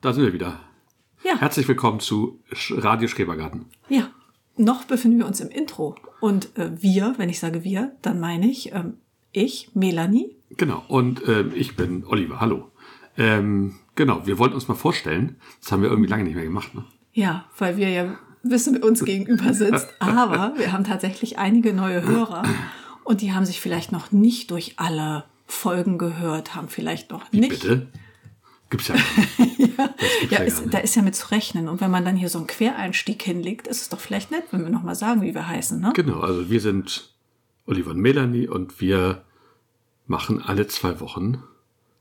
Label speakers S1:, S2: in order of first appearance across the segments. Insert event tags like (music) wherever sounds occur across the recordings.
S1: da sind wir wieder.
S2: Ja.
S1: Herzlich willkommen zu Radio Schrebergarten.
S2: Ja, noch befinden wir uns im Intro. Und äh, wir, wenn ich sage wir, dann meine ich ähm, ich, Melanie.
S1: Genau, und ähm, ich bin Oliver. Hallo. Ähm, genau, wir wollten uns mal vorstellen. Das haben wir irgendwie lange nicht mehr gemacht. Ne?
S2: Ja, weil wir ja wissen, wer uns gegenüber sitzt. Aber wir haben tatsächlich einige neue Hörer. Und die haben sich vielleicht noch nicht durch alle Folgen gehört, haben vielleicht noch nicht.
S1: Bitte? Gibt's ja. (laughs) gar nicht. Gibt's
S2: Ja,
S1: ja,
S2: ist, da ist ja mit zu rechnen. Und wenn man dann hier so einen Quereinstieg hinlegt, ist es doch vielleicht nett, wenn wir nochmal sagen, wie wir heißen. Ne?
S1: Genau, also wir sind Oliver und Melanie und wir machen alle zwei Wochen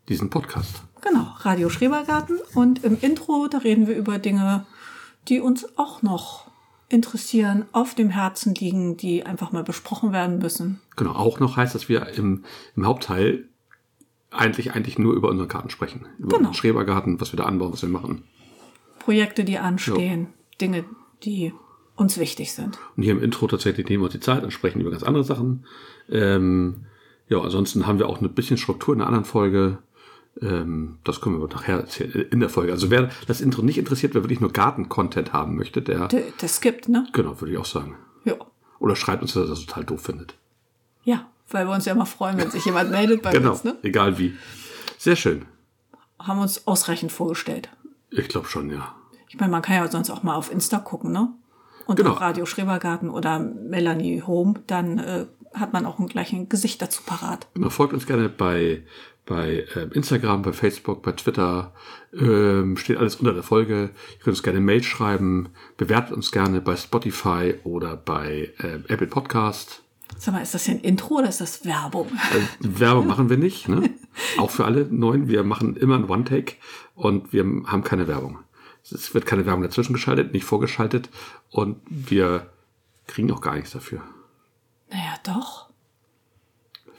S1: diesen Podcast.
S2: Genau, Radio Schrebergarten. Und im Intro, da reden wir über Dinge, die uns auch noch interessieren, auf dem Herzen liegen, die einfach mal besprochen werden müssen.
S1: Genau, auch noch heißt, dass wir im, im Hauptteil eigentlich, eigentlich nur über unseren Garten sprechen. Über
S2: Genau.
S1: den Schrebergarten, was wir da anbauen, was wir machen.
S2: Projekte, die anstehen, Dinge, die uns wichtig sind.
S1: Und hier im Intro tatsächlich nehmen wir uns die Zeit und sprechen über ganz andere Sachen. Ähm, ja, ansonsten haben wir auch ein bisschen Struktur in einer anderen Folge. Ähm, das können wir aber nachher erzählen, äh, in der Folge. Also wer das Intro nicht interessiert, wer wirklich nur Garten-Content haben möchte, der,
S2: der skippt, ne?
S1: genau, würde ich auch sagen.
S2: Ja.
S1: Oder schreibt uns, dass er das total doof findet.
S2: Weil wir uns ja immer freuen, wenn sich jemand meldet bei
S1: Genau,
S2: uns, ne?
S1: egal wie. Sehr schön.
S2: Haben uns ausreichend vorgestellt.
S1: Ich glaube schon, ja.
S2: Ich meine, man kann ja sonst auch mal auf Insta gucken, ne? Und
S1: Genau.
S2: auf Radio Schrebergarten oder Melanie Home, dann äh, hat man auch ein gleiches Gesicht dazu parat.
S1: Genau, folgt uns gerne bei, bei ähm, Instagram, bei Facebook, bei Twitter. Ähm, steht alles unter der Folge. Ihr könnt uns gerne Mail schreiben. Bewertet uns gerne bei Spotify oder bei ähm, Apple Podcast.
S2: Sag mal, ist das hier ein Intro oder ist das Werbung?
S1: Äh, Werbung machen wir nicht. Ne? (laughs) Auch für alle Neuen. Wir machen immer ein One-Take und wir haben keine Werbung. Es wird keine Werbung dazwischen geschaltet, nicht vorgeschaltet und wir kriegen auch gar nichts dafür.
S2: Naja, doch.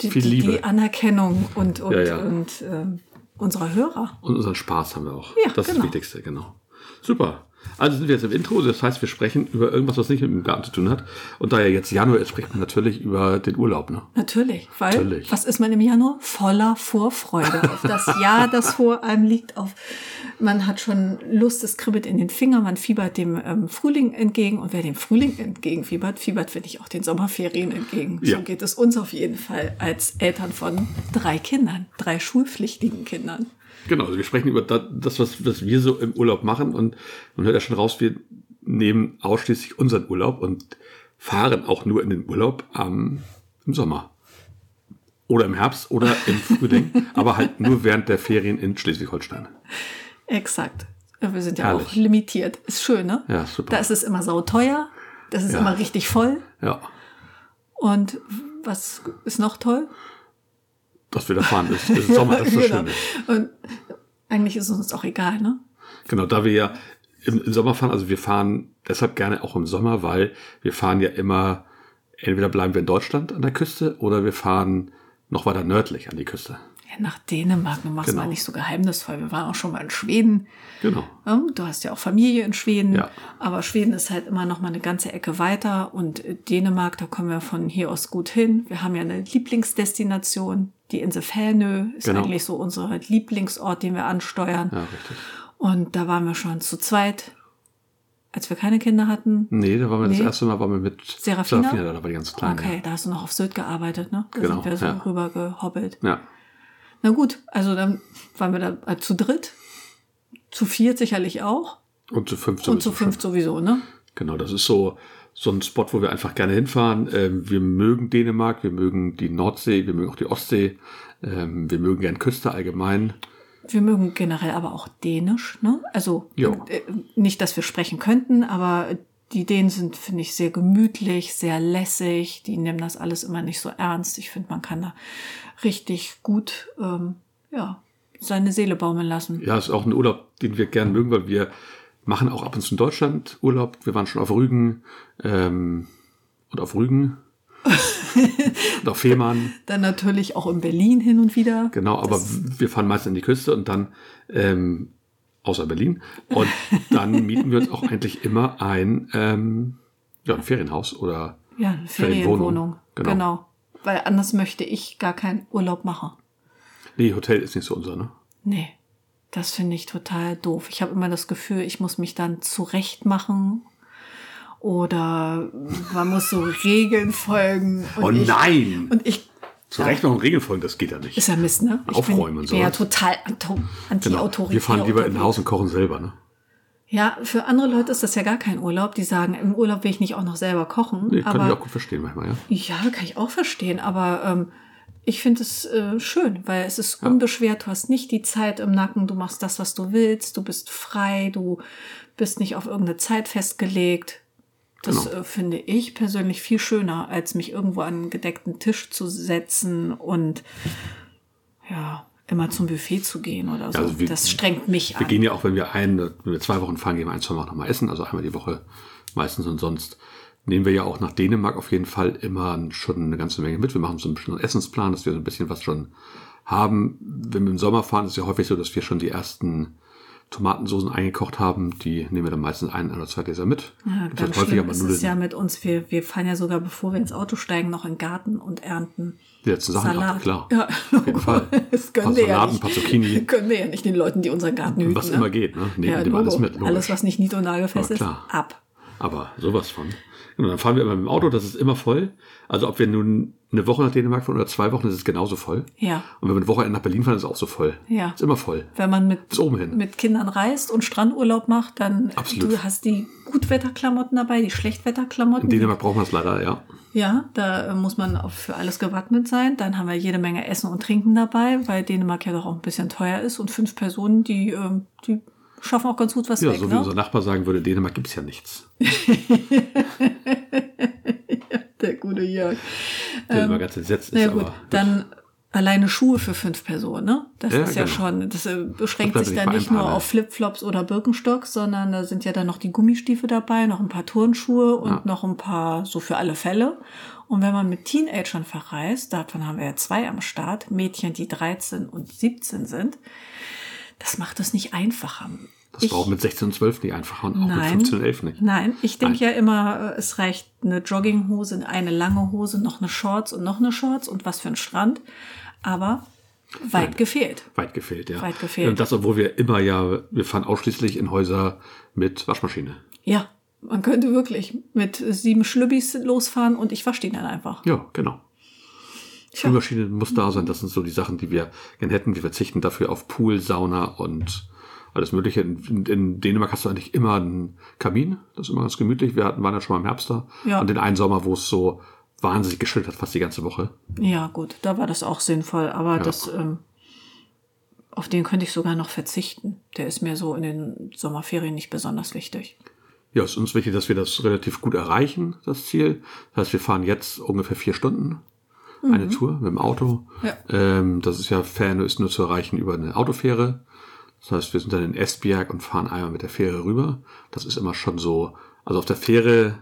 S2: Die,
S1: Viel
S2: die,
S1: Liebe.
S2: die Anerkennung und, und,
S1: Ja, ja.
S2: und ähm, unserer Hörer.
S1: Und unseren Spaß haben wir auch.
S2: Ja,
S1: das ist
S2: genau.
S1: das Wichtigste, genau. Super. Also sind wir jetzt im Intro, das heißt, wir sprechen über irgendwas, was nicht mit dem Garten zu tun hat. Und da ja jetzt Januar ist, spricht man natürlich über den Urlaub. Ne?
S2: Natürlich, weil
S1: Natürlich.
S2: was ist man im Januar? Voller Vorfreude auf das (laughs) Jahr, das vor einem liegt. Auf man hat schon Lust, es kribbelt in den Fingern, man fiebert dem ähm, Frühling entgegen und wer dem Frühling entgegenfiebert, fiebert finde ich auch den Sommerferien entgegen.
S1: Ja.
S2: So geht es uns auf jeden Fall als Eltern von drei Kindern, drei schulpflichtigen Kindern.
S1: Genau, also wir sprechen über da- das, was, was wir so im Urlaub machen. Und man hört ja schon raus, wir nehmen ausschließlich unseren Urlaub und fahren auch nur in den Urlaub am, im Sommer. Oder im Herbst oder im Frühling, (laughs) aber halt nur während der Ferien in Schleswig-Holstein.
S2: Exakt. Wir sind ja
S1: Herrlich.
S2: auch limitiert. Ist schön, ne?
S1: Ja, super.
S2: Da ist es immer sauteuer, das ist
S1: Ja.
S2: immer richtig voll.
S1: Ja,
S2: Und was ist noch toll?
S1: Dass wir da fahren, ist, ist Sommer, das ist das (laughs)
S2: Genau.
S1: Schöne.
S2: Und eigentlich ist uns auch egal, ne?
S1: Genau, da wir ja im, im Sommer fahren, also wir fahren deshalb gerne auch im Sommer, weil wir fahren ja immer, entweder bleiben wir in Deutschland an der Küste oder wir fahren noch weiter nördlich an die Küste.
S2: Ja, nach Dänemark, du machst
S1: Genau.
S2: mal nicht so geheimnisvoll. Wir waren auch schon mal in Schweden.
S1: Genau.
S2: Du hast ja auch Familie in Schweden,
S1: Ja.
S2: aber Schweden ist halt immer noch mal eine ganze Ecke weiter und Dänemark, da kommen wir von hier aus gut hin. Wir haben ja eine Lieblingsdestination, die Insel Fälnö ist
S1: Genau.
S2: eigentlich so unser Lieblingsort, den wir ansteuern.
S1: Ja, richtig.
S2: Und da waren wir schon zu zweit, als wir keine Kinder hatten.
S1: Nee, da waren wir das
S2: Nee.
S1: erste Mal waren wir mit
S2: Serafina?
S1: da, da war die ganz kleine.
S2: Okay, da hast du noch auf Sylt gearbeitet, ne? Da
S1: Genau,
S2: sind wir so
S1: ja.
S2: rüber gehobbelt.
S1: Ja.
S2: Na gut, also dann waren wir da äh, zu dritt, zu viert sicherlich auch
S1: Und zu fünf
S2: und zu
S1: sowieso
S2: fünft sowieso, ne?
S1: Genau, das ist so, so ein Spot, wo wir einfach gerne hinfahren. Ähm, wir mögen Dänemark, wir mögen die Nordsee, wir mögen auch die Ostsee, ähm, wir mögen gern Küste allgemein.
S2: Wir mögen generell aber auch Dänisch, ne? Also äh, nicht, dass wir sprechen könnten, aber die Dänen sind, finde ich, sehr gemütlich, sehr lässig. Die nehmen das alles immer nicht so ernst. Ich finde, man kann da richtig gut, ähm, ja, seine Seele baumeln lassen.
S1: Ja, ist auch ein Urlaub, den wir gern mögen, weil wir machen auch ab und zu in Deutschland Urlaub. Wir waren schon auf Rügen ähm, und auf Rügen (laughs) und auf Fehmarn.
S2: Dann natürlich auch in Berlin hin und wieder.
S1: Genau, aber wir fahren meist an die Küste und dann, ähm, außer Berlin, und dann (laughs) mieten wir uns auch eigentlich immer ein, ähm, ja, ein Ferienhaus oder
S2: Ja, eine
S1: Ferienwohnung.
S2: Ferienwohnung.
S1: Genau.
S2: Genau. Weil anders möchte ich gar keinen Urlaub machen.
S1: nee, Hotel ist nicht so unser, ne?
S2: Nee. Das finde ich total doof. Ich habe immer das Gefühl, ich muss mich dann zurecht machen oder man muss so (laughs) Regeln folgen. Und
S1: Oh
S2: ich,
S1: nein!
S2: Und ich
S1: Zurecht noch Regeln folgen, das geht ja nicht.
S2: ist ja Mist, ne? Ich
S1: Aufräumen und
S2: bin ja total anto-
S1: Genau.
S2: anti-autoritär.
S1: Wir fahren lieber in
S2: unterwegs.
S1: Haus und kochen selber, ne?
S2: Ja, für andere Leute ist das ja gar kein Urlaub. Die sagen, im Urlaub will ich nicht auch noch selber kochen.
S1: Nee, kann
S2: aber
S1: ich auch gut verstehen manchmal, ja.
S2: Ja, kann ich auch verstehen, aber ähm, ich finde es äh, schön, weil es ist unbeschwert, du hast nicht die Zeit im Nacken, du machst das, was du willst, du bist frei, du bist nicht auf irgendeine Zeit festgelegt. Das
S1: Genau.
S2: äh, finde ich persönlich viel schöner, als mich irgendwo an einen gedeckten Tisch zu setzen und ja, immer zum Buffet zu gehen oder so.
S1: also wir-
S2: das strengt mich
S1: Wir
S2: an.
S1: gehen ja auch, wenn wir ein, wenn wir zwei Wochen fahren, gehen wir ein, zwei Mal nochmal essen, also einmal die Woche meistens und sonst nehmen wir ja auch nach Dänemark auf jeden Fall immer schon eine ganze Menge mit. Wir machen so einen bestimmten Essensplan, dass wir so ein bisschen was schon haben. Wenn wir im Sommer fahren, ist es ja häufig so, dass wir schon die ersten Tomatensoßen eingekocht haben. Die nehmen wir dann meistens ein oder zwei Gläser mit.
S2: Ja, ganz schlimm
S1: mal
S2: ist es ja mit uns. Wir, wir fahren ja sogar, bevor wir ins Auto steigen, noch in den Garten und ernten
S1: die letzten Sachen
S2: Salat.
S1: klar.
S2: Ja,
S1: Auf jeden (laughs) Fall.
S2: Das können
S1: Ein
S2: wir ja nicht.
S1: ein paar Zucchini. (laughs)
S2: Können wir ja nicht den Leuten, die unseren Garten hüten.
S1: Was
S2: ne?
S1: immer geht, ne? Nehmen
S2: ja,
S1: alles mit, logisch.
S2: Alles, was nicht nied- und nagelfest
S1: Ja,
S2: ist, ab.
S1: Aber sowas von. Genau, dann fahren wir immer mit dem Auto, das ist immer voll. Also ob wir nun eine Woche nach Dänemark fahren oder zwei Wochen, ist es genauso voll.
S2: Ja.
S1: Und wenn wir eine Woche nach Berlin fahren, ist es auch so voll.
S2: Ja.
S1: Ist immer voll.
S2: Wenn man mit,
S1: Bis oben hin.
S2: mit Kindern reist und Strandurlaub macht, dann
S1: Absolut.
S2: du hast die Gutwetterklamotten dabei, die Schlechtwetterklamotten.
S1: In Dänemark braucht man es leider, ja.
S2: Ja, da äh, muss man auch für alles gewappnet sein. Dann haben wir jede Menge Essen und Trinken dabei, weil Dänemark ja doch auch ein bisschen teuer ist. Und fünf Personen, die, ähm, die schaffen auch ganz gut was
S1: Ja,
S2: weg.
S1: so wie
S2: ne?
S1: unser Nachbar sagen würde, Dänemark gibt's ja nichts. (laughs)
S2: Der gute Jörg.
S1: Der immer ganz entsetzt ist,
S2: Ähm, ja, gut,
S1: aber
S2: dann alleine Schuhe für fünf Personen, ne? Das
S1: Ja,
S2: ist ja
S1: genau.
S2: schon, das äh, beschränkt
S1: Das
S2: sich dann nicht nur auf Flipflops oder Birkenstocks, sondern da sind ja dann noch die Gummistiefel dabei, noch ein paar Turnschuhe und
S1: Ja.
S2: noch ein paar so für alle Fälle. Und wenn man mit Teenagern verreist, davon haben wir ja zwei am Start, Mädchen, die 13 und 17 sind, das macht es nicht einfacher.
S1: das war auch mit 16 und 12 nicht einfach und auch mit
S2: Nein.
S1: 15 und 11 nicht.
S2: Nein, ich denke ja immer, äh, es reicht eine Jogginghose, eine lange Hose, noch eine Shorts und noch eine Shorts und was für ein Strand. Aber weit gefehlt.
S1: Weit gefehlt, ja.
S2: Weit gefehlt.
S1: Und das, obwohl wir immer ja, wir fahren ausschließlich in Häuser mit Waschmaschine.
S2: Ja, man könnte wirklich mit sieben Schlübbis losfahren und ich wasche die dann einfach.
S1: Ja, genau. Spülmaschine muss da sein. Das sind so die Sachen, die wir gerne hätten. Wir verzichten dafür auf Pool, Sauna und alles Mögliche. In, in Dänemark hast du eigentlich immer einen Kamin. Das ist immer ganz gemütlich. Wir hatten, waren ja schon mal im Herbst da.
S2: Ja.
S1: Und den einen Sommer, wo es so wahnsinnig geschüttet hat, fast die ganze Woche.
S2: Ja, gut, da war das auch sinnvoll, aber das, ähm, auf den könnte ich sogar noch verzichten. Der ist mir so in den Sommerferien nicht besonders wichtig.
S1: Ja, es ist uns wichtig, dass wir das relativ gut erreichen, das Ziel. Das heißt, wir fahren jetzt ungefähr vier Stunden eine Tour mit dem Auto.
S2: Ja.
S1: Ähm, das ist ja Ferne ist nur zu erreichen über eine Autofähre. Das heißt, wir sind dann in Esbjerg und fahren einmal mit der Fähre rüber. Das ist immer schon so, also auf der Fähre,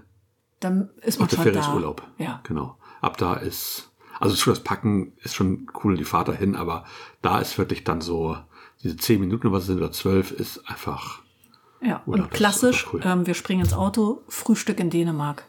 S2: Dann ist man
S1: auf der Fähre
S2: da.
S1: ist Urlaub.
S2: Ja.
S1: Genau. Ab da ist, also schon das Packen ist schon cool, die Fahrt dahin, aber da ist wirklich dann so, diese zehn Minuten, was es sind, oder zwölf, ist einfach,
S2: Ja,
S1: Urlaub,
S2: und klassisch,
S1: cool.
S2: ähm, wir springen ins Auto, Frühstück in Dänemark.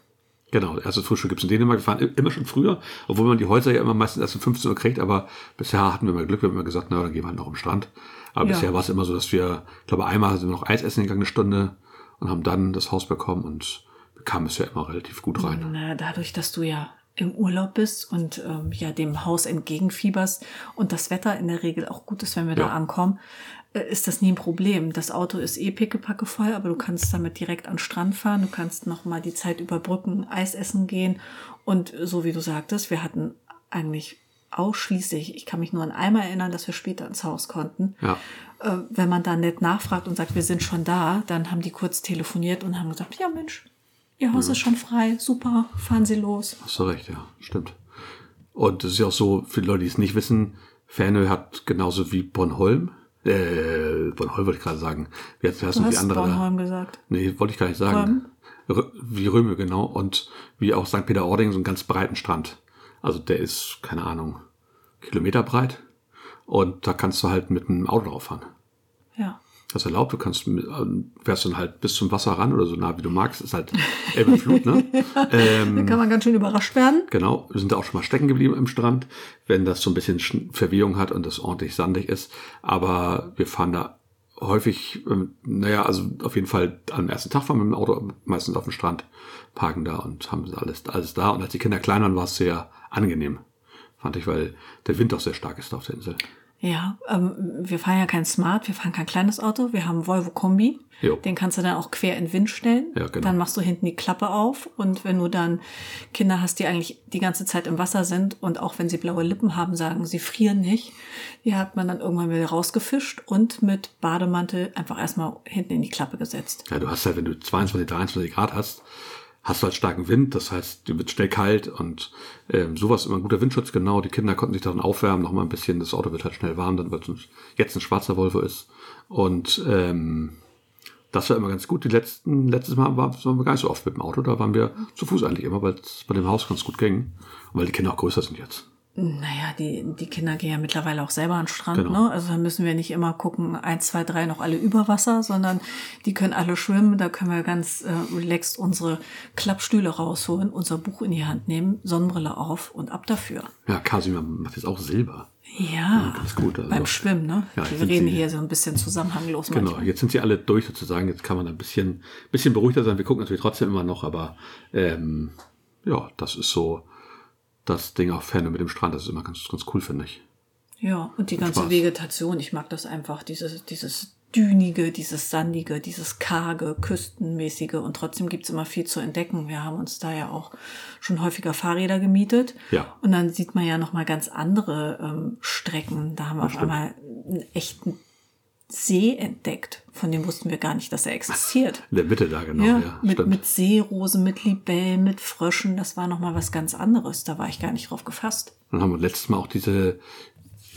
S1: Genau, erstes Frühstück gibt's in Dänemark. Wir fahren i- immer schon früher, obwohl man die Häuser ja immer meistens erst um 15 Uhr kriegt, aber bisher hatten wir mal Glück, wir haben immer gesagt, na, dann gehen wir halt noch am Strand. Aber
S2: Ja.
S1: bisher war es immer so, dass wir, ich glaube, einmal sind wir noch Eis essen gegangen, eine Stunde, und haben dann das Haus bekommen und wir kamen bisher immer relativ gut rein.
S2: Na, dadurch, dass du ja im Urlaub bist und ähm, ja dem Haus entgegenfieberst und das Wetter in der Regel auch gut ist, wenn wir da
S1: Ja.
S2: ankommen, äh, ist das nie ein Problem. Das Auto ist eh pickepacke voll, aber du kannst damit direkt an den Strand fahren, du kannst noch mal die Zeit überbrücken, Eis essen gehen und äh, so wie du sagtest, wir hatten eigentlich ausschließlich, ich kann mich nur an einmal erinnern, dass wir später ins Haus konnten.
S1: Ja.
S2: Äh, wenn man dann nett nachfragt und sagt, wir sind schon da, dann haben die kurz telefoniert und haben gesagt, ja Mensch, Ihr Haus ist schon frei, super, fahren Sie los.
S1: Hast du recht, ja, stimmt. Und es ist ja auch so, für Leute, die es nicht wissen, Fernö hat genauso wie Bornholm, äh, Bornholm wollte ich gerade sagen, wie wie heißt
S2: Du hast
S1: andere? da?
S2: Bornholm gesagt.
S1: Nee, wollte ich gar nicht sagen. Rö- Wie Röme, genau. Und wie auch St. Peter-Ording, so einen ganz breiten Strand. Also der ist, keine Ahnung, Kilometer breit. Und da kannst du halt mit einem Auto drauf fahren.
S2: Ja.
S1: Ist erlaubt. Du kannst, ähm, fährst dann halt bis zum Wasser ran oder so nah wie du magst. Ist halt Elbe Flut, ne? (laughs) ähm,
S2: Da kann man ganz schön überrascht werden.
S1: Genau, wir sind da auch schon mal stecken geblieben im Strand, wenn das so ein bisschen Sch- Verwehung hat und das ordentlich sandig ist. Aber wir fahren da häufig, ähm, naja, also auf jeden Fall am ersten Tag fahren wir mit dem Auto meistens auf dem Strand, parken da und haben alles, alles da. Und als die Kinder klein waren, war es sehr angenehm, fand ich, weil der Wind auch sehr stark ist auf der Insel.
S2: Ja, ähm, wir fahren ja kein Smart, wir fahren kein kleines Auto, wir haben Volvo Kombi.
S1: Jo.
S2: Den kannst du dann auch quer in den Wind stellen.
S1: Ja, genau.
S2: Dann machst du hinten die Klappe auf und wenn du dann Kinder hast, die eigentlich die ganze Zeit im Wasser sind und auch wenn sie blaue Lippen haben, sagen, sie frieren nicht, die hat man dann irgendwann wieder rausgefischt und mit Bademantel einfach erstmal hinten in die Klappe gesetzt.
S1: Ja, du hast halt, wenn du 22, 23 Grad hast, hast du halt starken Wind, das heißt, dir wird schnell kalt und ähm, sowas immer ein guter Windschutz, genau. Die Kinder konnten sich daran aufwärmen, noch mal ein bisschen, das Auto wird halt schnell warm, dann wird es jetzt ein schwarzer Volvo ist. Und ähm, das war immer ganz gut. Die letzten, letztes Mal war, waren wir gar nicht so oft mit dem Auto, da waren wir zu Fuß eigentlich immer, weil es bei dem Haus ganz gut ging. Und weil die Kinder auch größer sind jetzt.
S2: Naja, die, die Kinder gehen ja mittlerweile auch selber an den Strand,
S1: Genau.
S2: ne? Also da müssen wir nicht immer gucken, eins, zwei, drei noch alle über Wasser, sondern die können alle schwimmen. Da können wir ganz äh, relaxed unsere Klappstühle rausholen, unser Buch in die Hand nehmen, Sonnenbrille auf und ab dafür.
S1: Ja, Kasimir macht jetzt auch Silber.
S2: Ja,
S1: ganz gut, also-
S2: beim Schwimmen, ne?
S1: Ja,
S2: wir reden
S1: sie-
S2: hier so ein bisschen zusammenhanglos
S1: Genau,
S2: manchmal.
S1: jetzt sind sie alle durch sozusagen. Jetzt kann man ein bisschen, bisschen beruhigter sein. Wir gucken natürlich trotzdem immer noch, aber ähm, ja, das ist so das Ding auf Ferne mit dem Strand. Das ist immer ganz, ganz cool, finde ich.
S2: Ja, und die ganze
S1: Spaß.
S2: Vegetation, ich mag das einfach, dieses, dieses dünige, dieses sandige, dieses karge, küstenmäßige und trotzdem gibt's immer viel zu entdecken. Wir haben uns da ja auch schon häufiger Fahrräder gemietet.
S1: Ja.
S2: Und dann sieht man ja nochmal ganz andere ähm, Strecken. Da haben wir auf
S1: stimmt.
S2: einmal einen echten See entdeckt. Von dem wussten wir gar nicht, dass er existiert. (laughs)
S1: In der Mitte da, genau.
S2: Ja,
S1: Ja,
S2: mit,
S1: stimmt.
S2: mit Seerosen, mit Libellen, mit Fröschen, das war nochmal was ganz anderes. Da war ich gar nicht drauf gefasst.
S1: Dann haben wir letztes Mal auch diese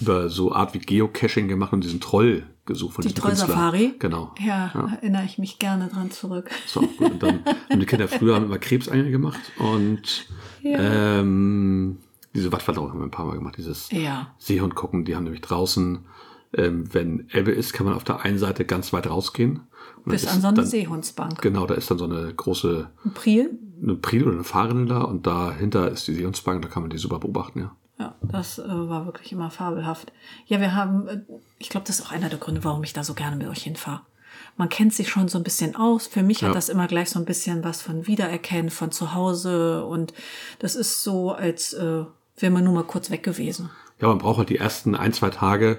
S1: über so Art wie Geocaching gemacht und diesen Troll gesucht von
S2: Die
S1: diesem Künstler.
S2: Trollsafari?
S1: Genau.
S2: Ja, erinnere ich mich gerne dran zurück.
S1: Auch gut. Und dann haben die Kinder früher haben immer Krebsengel gemacht und ähm, diese Wattwanderung haben wir ein paar Mal gemacht. Dieses
S2: Ja.
S1: Seehund gucken, die haben nämlich draußen, ähm, wenn Ebbe ist, kann man auf der einen Seite ganz weit rausgehen.
S2: Bis an so eine
S1: dann,
S2: Seehundsbank.
S1: Genau, da ist dann so eine große
S2: Ein Priel?
S1: eine Priel oder eine Fahrrinne da und dahinter ist die Seehundsbank, da kann man die super beobachten, ja.
S2: Ja, das äh, war wirklich immer fabelhaft. Ja, wir haben, äh, ich glaube, das ist auch einer der Gründe, warum ich da so gerne mit euch hinfahre. Man kennt sich schon so ein bisschen aus. Für mich
S1: Ja.
S2: hat das immer gleich so ein bisschen was von Wiedererkennen, von zu Hause. Und das ist so, als äh, wäre man nur mal kurz weg gewesen.
S1: Ja, man braucht halt die ersten ein, zwei Tage.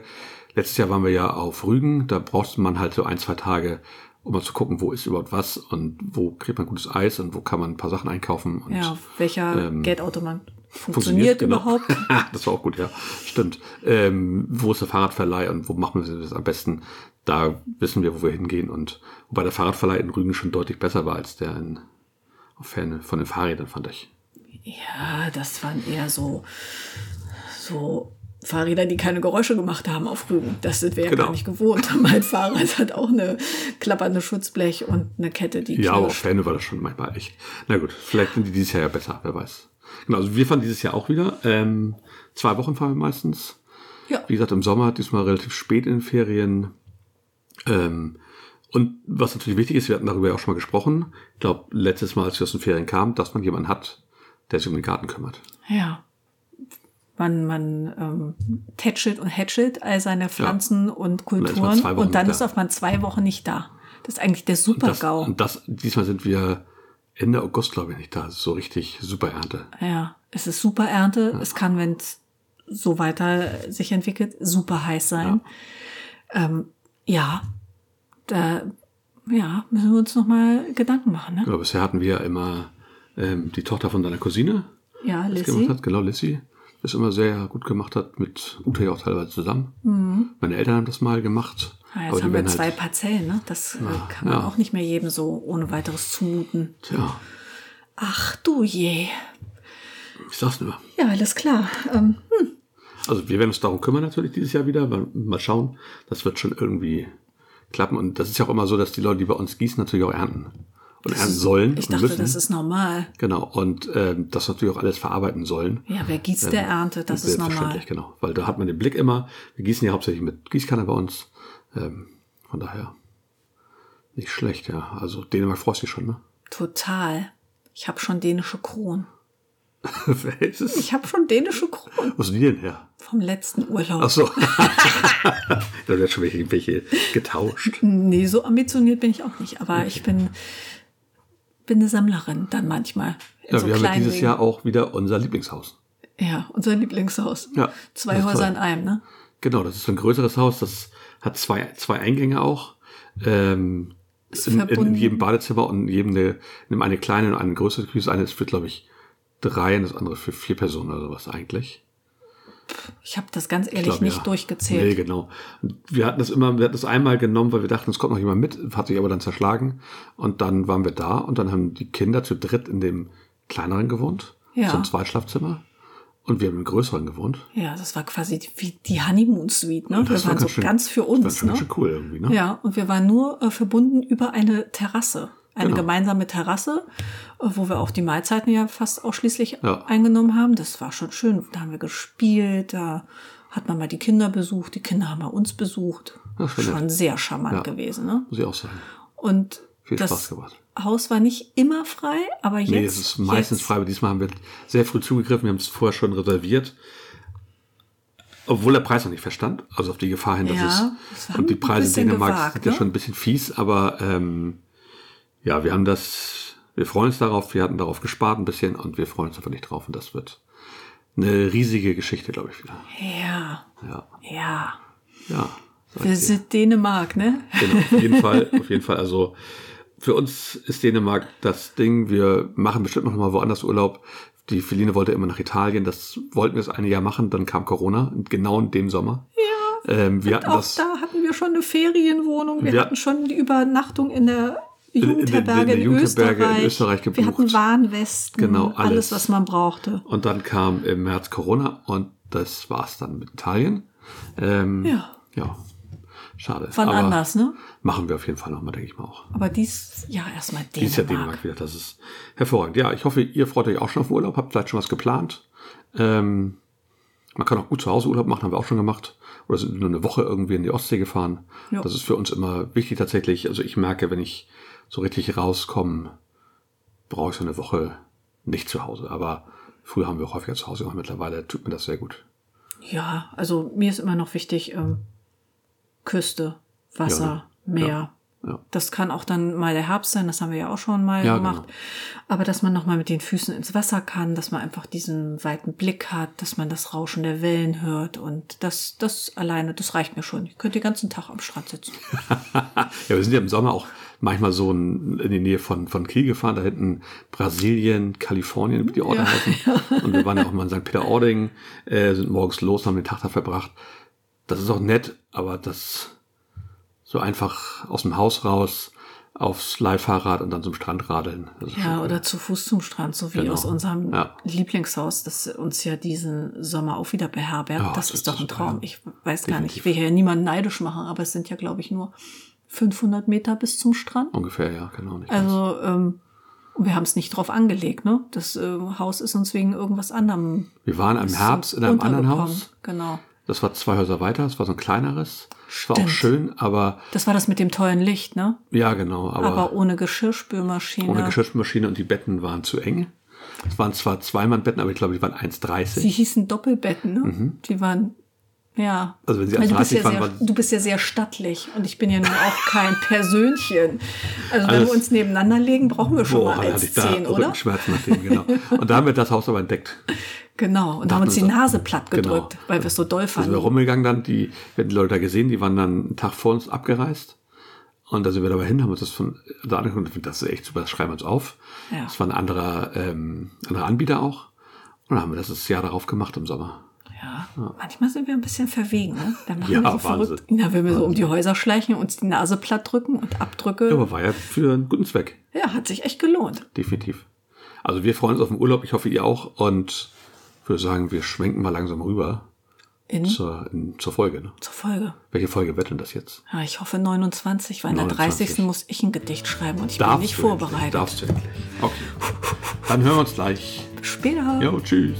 S1: Letztes Jahr waren wir ja auf Rügen, da braucht man halt so ein, zwei Tage, um mal zu gucken, wo ist überhaupt was und wo kriegt man gutes Eis und wo kann man ein paar Sachen einkaufen. Und
S2: Ja, welcher
S1: ähm,
S2: Geldautomat funktioniert,
S1: genau.
S2: überhaupt? (laughs)
S1: das war auch gut, ja. Stimmt. Ähm, wo ist der Fahrradverleih und wo machen wir das am besten? Da wissen wir, wo wir hingehen. Und wobei der Fahrradverleih in Rügen schon deutlich besser war als der in, auf Ferne von den Fahrrädern, fand ich.
S2: Ja, das waren eher so, so Fahrräder, die keine Geräusche gemacht haben auf Rügen. Das sind wir ja
S1: Genau.
S2: gar nicht gewohnt. (laughs) Mein Fahrrad hat auch eine klappernde Schutzblech und eine Kette, die
S1: Ja, aber auf. Ferne war das schon manchmal echt. Na gut, vielleicht sind die dieses Jahr ja besser, wer weiß. Genau, also wir fahren dieses Jahr auch wieder. Ähm, zwei Wochen fahren wir meistens.
S2: Ja.
S1: Wie gesagt, im Sommer, diesmal relativ spät in den Ferien. Ähm, und was natürlich wichtig ist, wir hatten darüber ja auch schon mal gesprochen. Ich glaube, letztes Mal, als wir aus den Ferien kamen, dass man jemanden hat, der sich um den Garten kümmert.
S2: Ja. Man, man ähm, tätschelt und hätschelt all seine Pflanzen und
S1: ist man
S2: Kulturen
S1: Wochen
S2: und dann ist auf man zwei Wochen nicht da. Das ist eigentlich der
S1: Das,
S2: Super-GAU.
S1: und das, diesmal sind wir Ende August, glaube ich, nicht da. Das ist so richtig super Ernte.
S2: Ja, es ist super Ernte. Es kann, wenn es so weiter sich entwickelt, super heiß sein. Ja, ähm, ja da ja, müssen wir uns noch mal Gedanken machen. Ne?
S1: Aber bisher hatten wir ja immer ähm, die Tochter von deiner Cousine,
S2: Ja,
S1: das
S2: Lissy.
S1: gemacht hat, genau, Lissy, das immer sehr gut gemacht hat, mit Ute ja auch teilweise zusammen. Meine Eltern haben das mal gemacht.
S2: Ja,
S1: aber
S2: jetzt haben wir
S1: werden
S2: zwei
S1: halt,
S2: Parzellen. Ne? Das äh, kann man
S1: ja.
S2: auch nicht mehr jedem so ohne weiteres zumuten.
S1: tja,
S2: Ach du je.
S1: ich sag's nur.
S2: Ja, alles klar. Ähm,
S1: Also wir werden uns darum kümmern natürlich dieses Jahr wieder. Mal, mal schauen, das wird schon irgendwie klappen. Und das ist ja auch immer so, dass die Leute, die bei uns gießen, natürlich auch ernten. Und ernten sollen
S2: ich dachte,
S1: müssen.
S2: das ist normal.
S1: Genau, und ähm, das natürlich auch alles verarbeiten sollen.
S2: Ja, wer gießt, der erntet. Das ist normal.
S1: Genau. Weil da hat man den Blick immer. Wir gießen ja hauptsächlich mit Gießkanne bei uns. Ähm, von daher nicht schlecht, ja. Also Dänemark freut sich schon, ne?
S2: Total. Ich habe schon dänische Kronen.
S1: Wer ist es?
S2: Ich habe schon dänische Kronen
S1: Wo sind die denn her?
S2: vom letzten Urlaub.
S1: Ach so. (laughs) da wird schon welche, welche getauscht.
S2: Nee, so ambitioniert bin ich auch nicht. Aber ich bin, bin eine Sammlerin dann manchmal.
S1: Ja,
S2: so
S1: wir haben ja dieses. Jahr auch wieder unser Lieblingshaus.
S2: Ja, unser Lieblingshaus.
S1: Ja,
S2: Zwei Häuser
S1: toll.
S2: in einem, ne?
S1: Genau, das ist ein größeres Haus. Das hat zwei, zwei Eingänge auch. Ähm,
S2: Ist
S1: in, in jedem Badezimmer und in jedem eine, in eine kleine und eine größere Küche. Das eine ist für, glaube ich, drei und das andere für vier Personen oder sowas eigentlich.
S2: Ich habe das ganz
S1: Ich
S2: ehrlich
S1: glaub,
S2: nicht
S1: ja.
S2: durchgezählt.
S1: Nee, genau. Wir hatten das immer, wir hatten das einmal genommen, weil wir dachten, es kommt noch jemand mit, hat sich aber dann zerschlagen. Und dann waren wir da und dann haben die Kinder zu dritt in dem kleineren gewohnt.
S2: Ja.
S1: So ein Zweitschlafzimmer. Und wir haben im größeren gewohnt.
S2: Ja, das war quasi die- wie die Honeymoon Suite, ne? Wir
S1: Das war
S2: waren so
S1: ganz schön-
S2: ganz für
S1: Das war
S2: uns,
S1: schon
S2: ne?
S1: cool irgendwie, ne?
S2: Ja, und wir waren nur äh, verbunden über eine Terrasse. Eine
S1: Genau.
S2: gemeinsame Terrasse, äh, wo wir auch die Mahlzeiten ja fast ausschließlich
S1: Ja.
S2: eingenommen haben. Das war schon schön. Da haben wir gespielt, da hat man mal die Kinder besucht, die Kinder haben mal uns besucht.
S1: Das war
S2: schon sehr charmant
S1: Ja.
S2: gewesen, ne?
S1: Muss ich auch sagen.
S2: Und
S1: Viel
S2: das
S1: Spaß gemacht.
S2: Haus war nicht immer frei, aber jetzt.
S1: Nee, es ist meistens
S2: jetzt,
S1: frei, aber diesmal haben wir sehr früh zugegriffen. Wir haben es vorher schon reserviert. Obwohl der Preis noch nicht verstand. Also auf die Gefahr hin, dass
S2: Ja,
S1: es.
S2: das
S1: Und die Preise in Dänemark
S2: gewagt,
S1: sind ja
S2: ne?
S1: schon ein bisschen fies, aber ähm, ja, wir haben das. Wir freuen uns darauf. Wir hatten darauf gespart ein bisschen und wir freuen uns einfach nicht drauf. Und das wird eine riesige Geschichte, glaube ich, wieder.
S2: Ja,
S1: Ja,
S2: ja.
S1: ja.
S2: Wir sind Dänemark, ne?
S1: Genau, auf jeden Fall, auf jeden Fall. Also für uns ist Dänemark das Ding. Wir machen bestimmt noch mal woanders Urlaub. Die Feline wollte immer nach Italien. Das wollten wir das eine Jahr machen. Dann kam Corona, genau in dem Sommer. Ja. Ähm, wir hatten
S2: Auch
S1: das.
S2: da hatten wir schon eine Ferienwohnung. Wir
S1: Ja.
S2: hatten schon die Übernachtung in der
S1: in- in
S2: Jugendherberge
S1: der
S2: in,
S1: Jugendherberge in
S2: Österreich.
S1: Österreich
S2: Wir hatten
S1: gebucht.
S2: Warnwesten,
S1: Genau,
S2: alles.
S1: alles.
S2: was man brauchte.
S1: Und dann kam im März Corona und das war's dann mit Italien. Ähm,
S2: Ja.
S1: Ja. Schade.
S2: Wann
S1: Aber
S2: anders, ne?
S1: Machen wir auf jeden Fall nochmal, denke ich mal auch.
S2: Aber dies, ja, erstmal Dänemark.
S1: Dies Jahr Dänemark wieder. Das ist hervorragend. Ja, ich hoffe, ihr freut euch auch schon auf Urlaub, habt vielleicht schon was geplant. Ähm, man kann auch gut zu Hause Urlaub machen, haben wir auch schon gemacht. Oder sind nur eine Woche irgendwie in die Ostsee gefahren.
S2: Ja.
S1: Das ist für uns immer wichtig tatsächlich. Also ich merke, wenn ich so richtig rauskomme, brauche ich so eine Woche nicht zu Hause. Aber früher haben wir auch häufiger zu Hause gemacht. Mittlerweile tut mir das sehr gut.
S2: Ja, also mir ist immer noch wichtig, ähm, Küste, Wasser,
S1: Ja,
S2: Meer.
S1: ja, ja.
S2: Das kann auch dann mal der Herbst sein, das haben wir ja auch schon mal
S1: Ja,
S2: gemacht.
S1: genau.
S2: Aber dass man nochmal mit den Füßen ins Wasser kann, dass man einfach diesen weiten Blick hat, dass man das Rauschen der Wellen hört und das, das alleine, das reicht mir schon. Ich könnte den ganzen Tag am Strand sitzen. (laughs)
S1: Ja, wir sind ja im Sommer auch manchmal so in, in die Nähe von, von Kiel gefahren, da hinten Brasilien, Kalifornien, die Orte heißen. (laughs) Und wir waren ja auch mal in St. Peter-Ording, äh, sind morgens los, haben den Tag da verbracht. Das ist auch nett, aber das so einfach aus dem Haus raus aufs Leihfahrrad und dann zum Strand radeln.
S2: Ja,
S1: cool.
S2: oder zu Fuß zum Strand, so wie
S1: Genau.
S2: aus unserem
S1: Ja.
S2: Lieblingshaus, das uns ja diesen Sommer auch wieder beherbergt.
S1: Ja,
S2: das
S1: das
S2: ist doch ein Traum.
S1: ja.
S2: Ich weiß gar nicht,
S1: Definitiv.
S2: ich will hier niemanden neidisch machen, aber es sind ja, glaube ich, nur 500 Meter bis zum Strand.
S1: Ungefähr, ja, genau. Nicht.
S2: Also, ähm, wir haben es nicht drauf angelegt, ne? Das äh, Haus ist uns wegen irgendwas anderem.
S1: wir waren im Herbst in einem anderen. Haus.
S2: Genau.
S1: Das war zwei Häuser weiter, das war so ein kleineres. Es war auch schön, aber
S2: Das war das mit dem tollen Licht, ne?
S1: ja, genau.
S2: Aber, ohne Geschirrspülmaschine.
S1: Ohne Geschirrmaschine und die Betten waren zu eng. Es waren zwar Zweimannbetten, aber ich glaube, die waren 1,30.
S2: Sie hießen Doppelbetten, ne? Die waren, ja.
S1: Also wenn sie
S2: du, bist
S1: 1,30
S2: ja
S1: waren,
S2: sehr,
S1: waren-
S2: du bist ja sehr stattlich und ich bin ja nun auch kein (laughs) Persönchen. Also wenn
S1: Alles-
S2: wir uns nebeneinander legen, brauchen wir schon
S1: Boah,
S2: mal
S1: da hatte ich
S2: 1,10,
S1: da
S2: oder?
S1: Rückenschmerzen nach dem, genau. Und da haben wir das Haus aber entdeckt.
S2: Genau. Und da haben uns die. Nase platt
S1: Genau.
S2: gedrückt, weil wir es so doll
S1: Da sind wir
S2: fanden.
S1: rumgegangen dann, die, wir hatten die Leute da gesehen, die waren dann einen Tag vor uns abgereist. Und da sind wir dabei hin, haben uns das von da angeguckt, und das ist echt super, das schreiben wir uns auf.
S2: Ja.
S1: Das war ein anderer, ähm, anderer Anbieter auch. Und dann haben wir das das Jahr darauf gemacht im Sommer.
S2: Ja, manchmal sind wir ein bisschen verwegen. Ne? Da machen
S1: Ja,
S2: wir so
S1: Wahnsinn.
S2: verrückt. Na, wenn wir so um die Häuser schleichen, uns die Nase platt drücken und Abdrücke.
S1: Ja, aber war ja für einen guten Zweck.
S2: Ja, hat sich echt gelohnt.
S1: Definitiv. Also wir freuen uns auf den Urlaub, ich hoffe ihr auch. Und ich würde sagen, wir schwenken mal langsam rüber
S2: In,
S1: zur, in, zur Folge. Ne?
S2: zur Folge.
S1: Welche Folge wird denn das jetzt?
S2: Ja, ich hoffe 29, weil in der
S1: 29.
S2: 30. muss ich ein Gedicht schreiben und ich bin nicht
S1: du endlich?
S2: vorbereitet.
S1: Darfst du endlich. Okay. Dann hören wir uns gleich.
S2: Bis später.
S1: Jo, tschüss.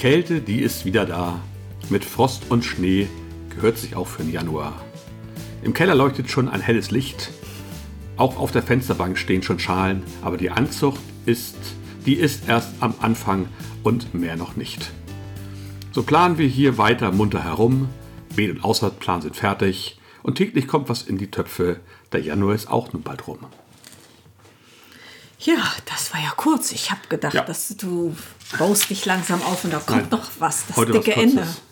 S1: Kälte, die ist wieder da. Mit Frost und Schnee gehört sich auch für den Januar. Im Keller leuchtet schon ein helles Licht. Auch auf der Fensterbank stehen schon Schalen, aber die Anzucht ist, die ist erst am Anfang und mehr noch nicht. So planen wir hier weiter munter herum. Beet- und Aussaatplan sind fertig und täglich kommt was in die Töpfe. Der Januar ist auch nun bald rum.
S2: Ja, das war ja kurz. Ich habe gedacht,
S1: Ja.
S2: dass du baust dich langsam auf und da kommt
S1: Nein.
S2: noch was, das
S1: Heute was
S2: dicke Ende.
S1: Kurzes.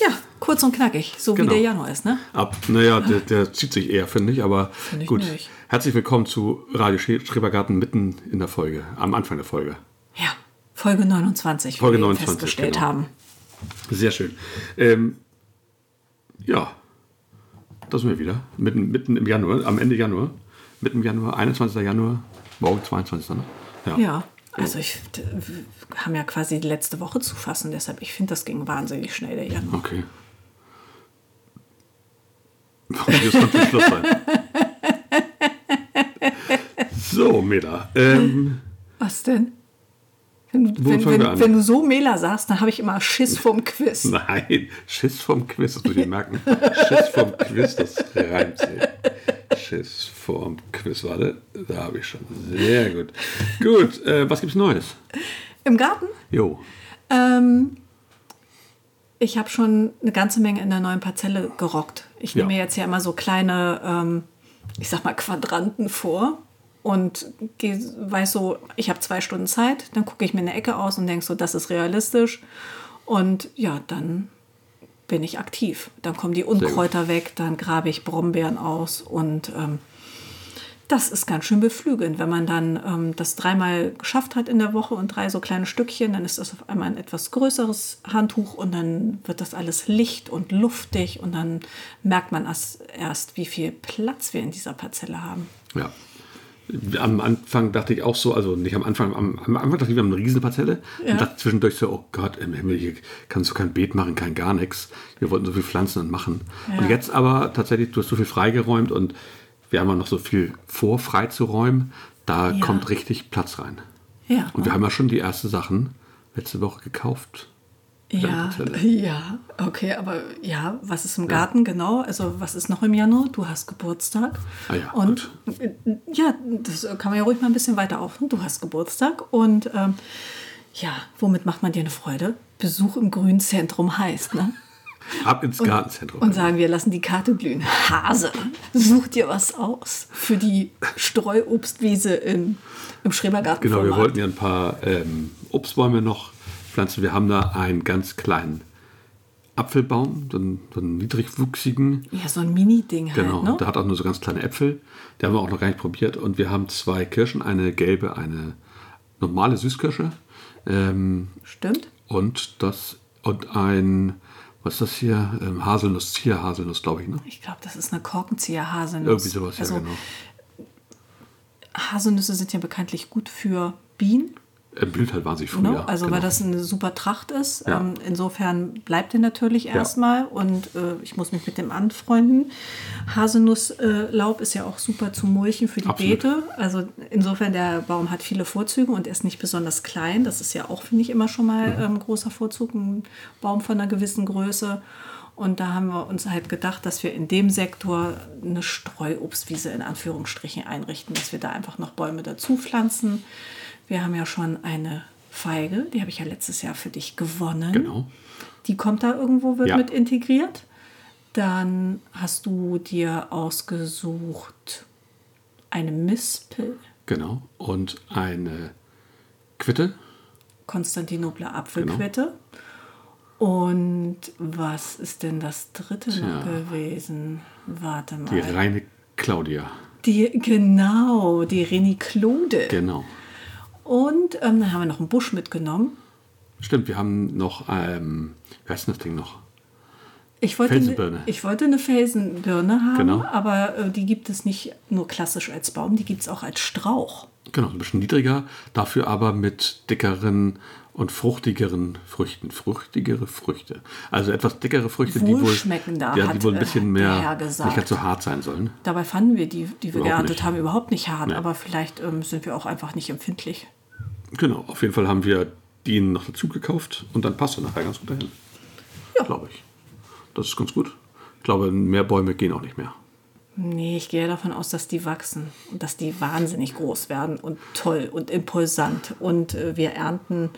S2: Ja, kurz und knackig, so
S1: Genau.
S2: wie der Januar ist, ne?
S1: Ab, naja, der, der zieht sich eher, finde ich, aber
S2: ich
S1: gut.
S2: nicht.
S1: Herzlich willkommen zu Radio Schre- Schrebergarten mitten in der Folge, am Anfang der Folge.
S2: Ja, Folge 29,
S1: Folge
S2: wie wir
S1: 29,
S2: festgestellt
S1: genau.
S2: haben.
S1: Sehr schön. Ähm, ja, da sind wir wieder. Mitten, mitten im Januar, am Ende Januar. Mitten im Januar, 21. Januar, morgen 22. Ne? Ja.
S2: Ja, also ich, haben ja quasi die letzte Woche zu fassen, deshalb, ich finde, das ging wahnsinnig schnell, der Januar.
S1: Okay. Es zum Schluss sein? (laughs) So, Mela. Ähm,
S2: Was denn? Wenn, wenn, wenn, wenn du so Mela sagst, dann habe ich immer Schiss vom Quiz.
S1: Nein, Schiss vom Quiz, das muss ich merken. Schiss vom Quiz, das reimt sich. Schiss vom Quiz, warte, da habe ich schon. Sehr gut. Gut, äh, was gibt's Neues?
S2: Im Garten?
S1: Jo,
S2: Ähm, ich habe schon eine ganze Menge in der neuen Parzelle gerockt. Ich nehme
S1: Ja.
S2: mir jetzt ja immer so kleine, ähm, ich sag mal, Quadranten vor und geh, weiß so, ich habe zwei Stunden Zeit, dann gucke ich mir eine Ecke aus und denke so, das ist realistisch. Und ja, dann bin ich aktiv. Dann kommen die Unkräuter weg, dann grabe ich Brombeeren aus und ähm, das ist ganz schön beflügelnd. Wenn man dann ähm, das dreimal geschafft hat in der Woche und drei so kleine Stückchen, dann ist das auf einmal ein etwas größeres Handtuch und dann wird das alles licht und luftig und dann merkt man erst, erst wie viel Platz wir in dieser Parzelle haben.
S1: ja. Am Anfang dachte ich auch so, also nicht am Anfang, am, am Anfang dachte ich, wir haben eine riesen Parzelle.
S2: Ja.
S1: Und dachte zwischendurch so, oh Gott, im Himmel, hier kannst du kein Beet machen, kein gar nichts. Wir wollten so viel pflanzen und machen.
S2: Ja.
S1: Und jetzt aber tatsächlich, du hast so viel freigeräumt und wir haben ja noch so viel vor, freizuräumen. Da
S2: Ja.
S1: kommt richtig Platz rein.
S2: Ja,
S1: Und wir haben ja schon die ersten Sachen letzte Woche gekauft.
S2: Ja, (laughs) ja, okay, aber ja, was ist im Garten genau? Also was ist noch im Januar? Du hast Geburtstag.
S1: Ah ja,
S2: und äh, ja, das kann man ja ruhig mal ein bisschen weiter auf. Du hast Geburtstag und ähm, ja, womit macht man dir eine Freude? Besuch im Grünzentrum heißt, ne? (laughs)
S1: Ab ins Gartenzentrum.
S2: Und sagen, wir lassen die Karte glühen. Hase, such dir was aus für die Streuobstwiese in, im Schrebergarten.
S1: Genau, wir wollten ja ein paar ähm, Obstbäume noch pflanzen. Wir haben da einen ganz kleinen Apfelbaum, so einen, so einen niedrigwuchsigen.
S2: Ja, so ein Mini-Ding halt,
S1: Genau,
S2: ne?
S1: der hat auch nur so ganz kleine Äpfel. Die haben wir auch noch gar nicht probiert. Und wir haben zwei Kirschen, eine gelbe, eine normale Süßkirsche. Ähm,
S2: Stimmt.
S1: und das und ein, was ist das hier? Ähm, Haselnuss, Zierhaselnuss, glaube ich, ne?
S2: Ich glaube, das ist eine Korkenzieher-Haselnuss.
S1: Irgendwie sowas,
S2: also,
S1: ja, genau.
S2: Haselnüsse sind ja bekanntlich gut für Bienen.
S1: Er blüht halt wahnsinnig früh.
S2: Ne?
S1: ja,
S2: also
S1: genau.
S2: weil das eine super Tracht ist.
S1: Ja.
S2: Ähm, insofern bleibt er natürlich erstmal und äh, ich muss mich mit dem anfreunden. Haselnusslaub ist ja auch super zu mulchen für die
S1: Absolut.
S2: Beete. Also insofern der Baum hat viele Vorzüge und er ist nicht besonders klein. Das ist ja auch, finde ich, immer schon mal
S1: Mhm.
S2: ähm, großer Vorzug, ein Baum von einer gewissen Größe. Und da haben wir uns halt gedacht, dass wir in dem Sektor eine Streuobstwiese in Anführungsstrichen einrichten, dass wir da einfach noch Bäume dazu pflanzen. Wir haben ja schon eine Feige, die habe ich ja letztes Jahr für dich gewonnen.
S1: Genau.
S2: Die kommt da irgendwo, wird
S1: Ja.
S2: mit integriert. Dann hast du dir ausgesucht eine Mispel,
S1: Genau. Und eine Quitte.
S2: Konstantinopler Apfelquitte.
S1: Genau.
S2: Und was ist denn das dritte noch
S1: Tja.
S2: gewesen? Warte mal.
S1: Die reine Claudia.
S2: Die, genau, die Reniclode.
S1: Genau.
S2: Und ähm, dann haben wir noch einen Busch mitgenommen.
S1: Stimmt, wir haben noch, ähm, wie heißt denn das Ding noch?
S2: Ich wollte,
S1: Felsenbirne.
S2: Ich wollte eine Felsenbirne haben,
S1: Genau.
S2: aber äh, die gibt es nicht nur klassisch als Baum, die gibt es auch als Strauch.
S1: Genau, ein bisschen niedriger, dafür aber mit dickeren und fruchtigeren Früchten. Fruchtigere Früchte. Also etwas dickere Früchte, die wohl, ja, die wohl ein
S2: äh,
S1: bisschen
S2: der
S1: mehr, nicht ganz so hart sein sollen.
S2: Dabei fanden wir die, die wir
S1: Überhaupt
S2: geerntet
S1: nicht.
S2: haben, überhaupt nicht hart,
S1: Nee.
S2: aber vielleicht ähm, sind wir auch einfach nicht empfindlich.
S1: Genau, auf jeden Fall haben wir die noch dazu gekauft und dann passt er nachher ganz gut dahin.
S2: Ja.
S1: Glaube ich. Das ist ganz gut. Ich glaube, mehr Bäume gehen auch nicht mehr.
S2: Nee, ich gehe davon aus, dass die wachsen und dass die wahnsinnig groß werden und toll und impulsant. Und äh, wir ernten,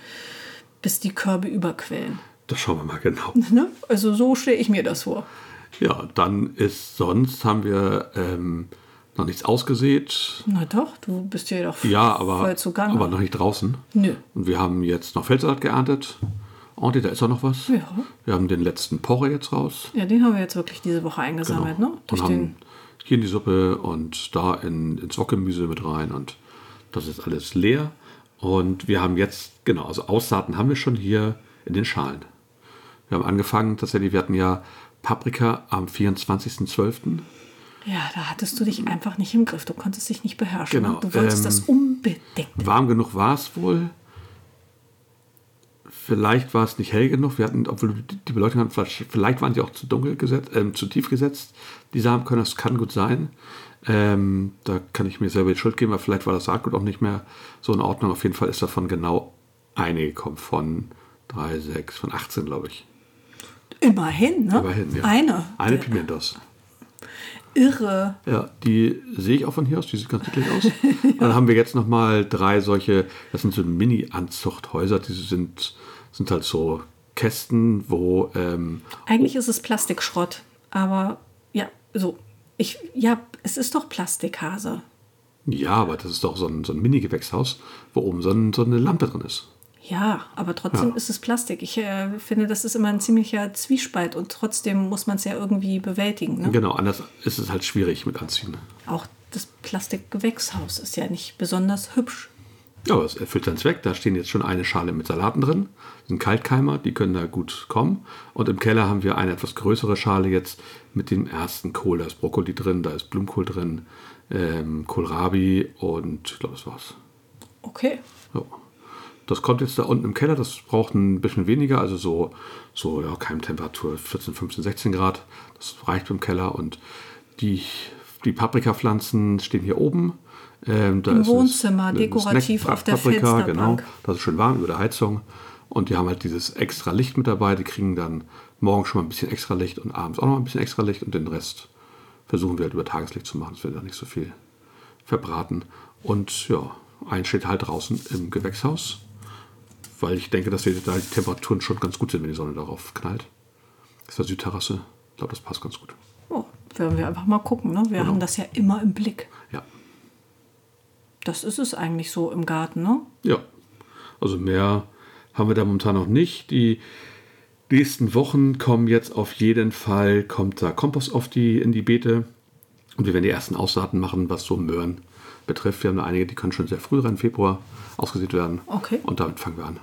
S2: bis die Körbe überquellen.
S1: Das schauen wir mal genau. (laughs)
S2: Ne? Also so stelle ich mir das vor.
S1: Ja, dann ist sonst haben wir ähm, noch nichts ausgesät.
S2: Na doch, du bist ja doch
S1: Ja, aber,
S2: voll zugange.
S1: aber noch nicht draußen.
S2: Nö.
S1: Und wir haben jetzt noch Feldsalat geerntet. Und da ist auch noch was.
S2: Ja.
S1: Wir haben den letzten Porre jetzt raus.
S2: Ja, den haben wir jetzt wirklich diese Woche eingesammelt, ne? Durch
S1: Genau.
S2: den,
S1: hier in die Suppe und da in, ins Wokgemüse mit rein. Und das ist alles leer. Und wir haben jetzt, genau, also Aussaaten haben wir schon hier in den Schalen. Wir haben angefangen, tatsächlich, wir hatten ja Paprika am 24.12.
S2: ja, da hattest du dich einfach nicht im Griff. Du konntest dich nicht beherrschen.
S1: Genau?
S2: Du wolltest
S1: ähm,
S2: das unbedingt.
S1: Warm genug war es wohl. Vielleicht war es nicht hell genug. Wir hatten, obwohl die- Beleuchtung hatten, vielleicht, waren sie auch zu dunkel gesetzt, ähm, zu tief gesetzt. Die Samenkörner, das kann gut sein. Ähm, da kann ich mir selber die Schuld geben, weil vielleicht war das Saatgut auch nicht mehr so in Ordnung. Auf jeden Fall ist davon genau eine gekommen. Von 3, 6, von 18, glaube ich.
S2: Immerhin, ne?
S1: Immerhin, ja.
S2: Eine.
S1: Eine Pimentos.
S2: Irre.
S1: Ja, die sehe ich auch von hier aus, die sieht ganz niedlich aus. (laughs) Und dann haben wir jetzt nochmal drei solche, das sind so Mini-Anzuchthäuser, die sind, sind halt so Kästen, wo, ähm,
S2: Eigentlich ist es Plastikschrott, aber ja, so. Ich, ja, es ist doch Plastikhase.
S1: ja, aber das ist doch so ein, so ein Mini-Gewächshaus, wo oben so, ein, so eine Lampe drin ist.
S2: Ja, aber trotzdem
S1: Ja.
S2: ist es Plastik. Ich äh, finde, das ist immer ein ziemlicher Zwiespalt und trotzdem muss man es ja irgendwie bewältigen. Ne?
S1: Genau, anders ist es halt schwierig mit Anziehen.
S2: Auch das Plastikgewächshaus ist ja nicht besonders hübsch.
S1: Ja, es erfüllt seinen Zweck. Da stehen jetzt schon eine Schale mit Salaten drin. Das sind Kaltkeimer, die können da gut kommen. Und im Keller haben wir eine etwas größere Schale jetzt mit dem ersten Kohl. Da ist Brokkoli drin, da ist Blumenkohl drin, ähm, Kohlrabi und ich glaube, das war's.
S2: Okay.
S1: Ja. Das kommt jetzt da unten im Keller, das braucht ein bisschen weniger, also so, so ja, Keimtemperatur 14, 15, 16 Grad. Das reicht im Keller und die, die Paprikapflanzen stehen hier oben. Ähm,
S2: Im Wohnzimmer,
S1: eine
S2: dekorativ
S1: Snack-
S2: auf der
S1: Paprika,
S2: Fensterbank.
S1: Genau, das ist schön warm über der Heizung. Und die haben halt dieses extra Licht mit dabei. Die kriegen dann morgen schon mal ein bisschen extra Licht und abends auch noch ein bisschen extra Licht. Und den Rest versuchen wir halt über Tageslicht zu machen. Das wird da nicht so viel verbraten. Und ja, ein steht halt draußen im Gewächshaus. Weil ich denke, dass wir da die Temperaturen schon ganz gut sind, wenn die Sonne darauf knallt. Das ist der Südterrasse. Ich glaube, das passt ganz gut.
S2: Oh, werden wir einfach mal gucken. Ne? Wir
S1: Genau.
S2: haben das ja immer im Blick.
S1: Ja.
S2: Das ist es eigentlich so im Garten. Ne?
S1: Ja, also mehr haben wir da momentan noch nicht. Die nächsten Wochen kommen jetzt auf jeden Fall, kommt da Kompost auf die, in die Beete. Und wir werden die ersten Aussaaten machen, was so Möhren betrifft. Wir haben da einige, die können schon sehr früh rein, Februar, ausgesät werden.
S2: Okay.
S1: Und damit fangen wir an.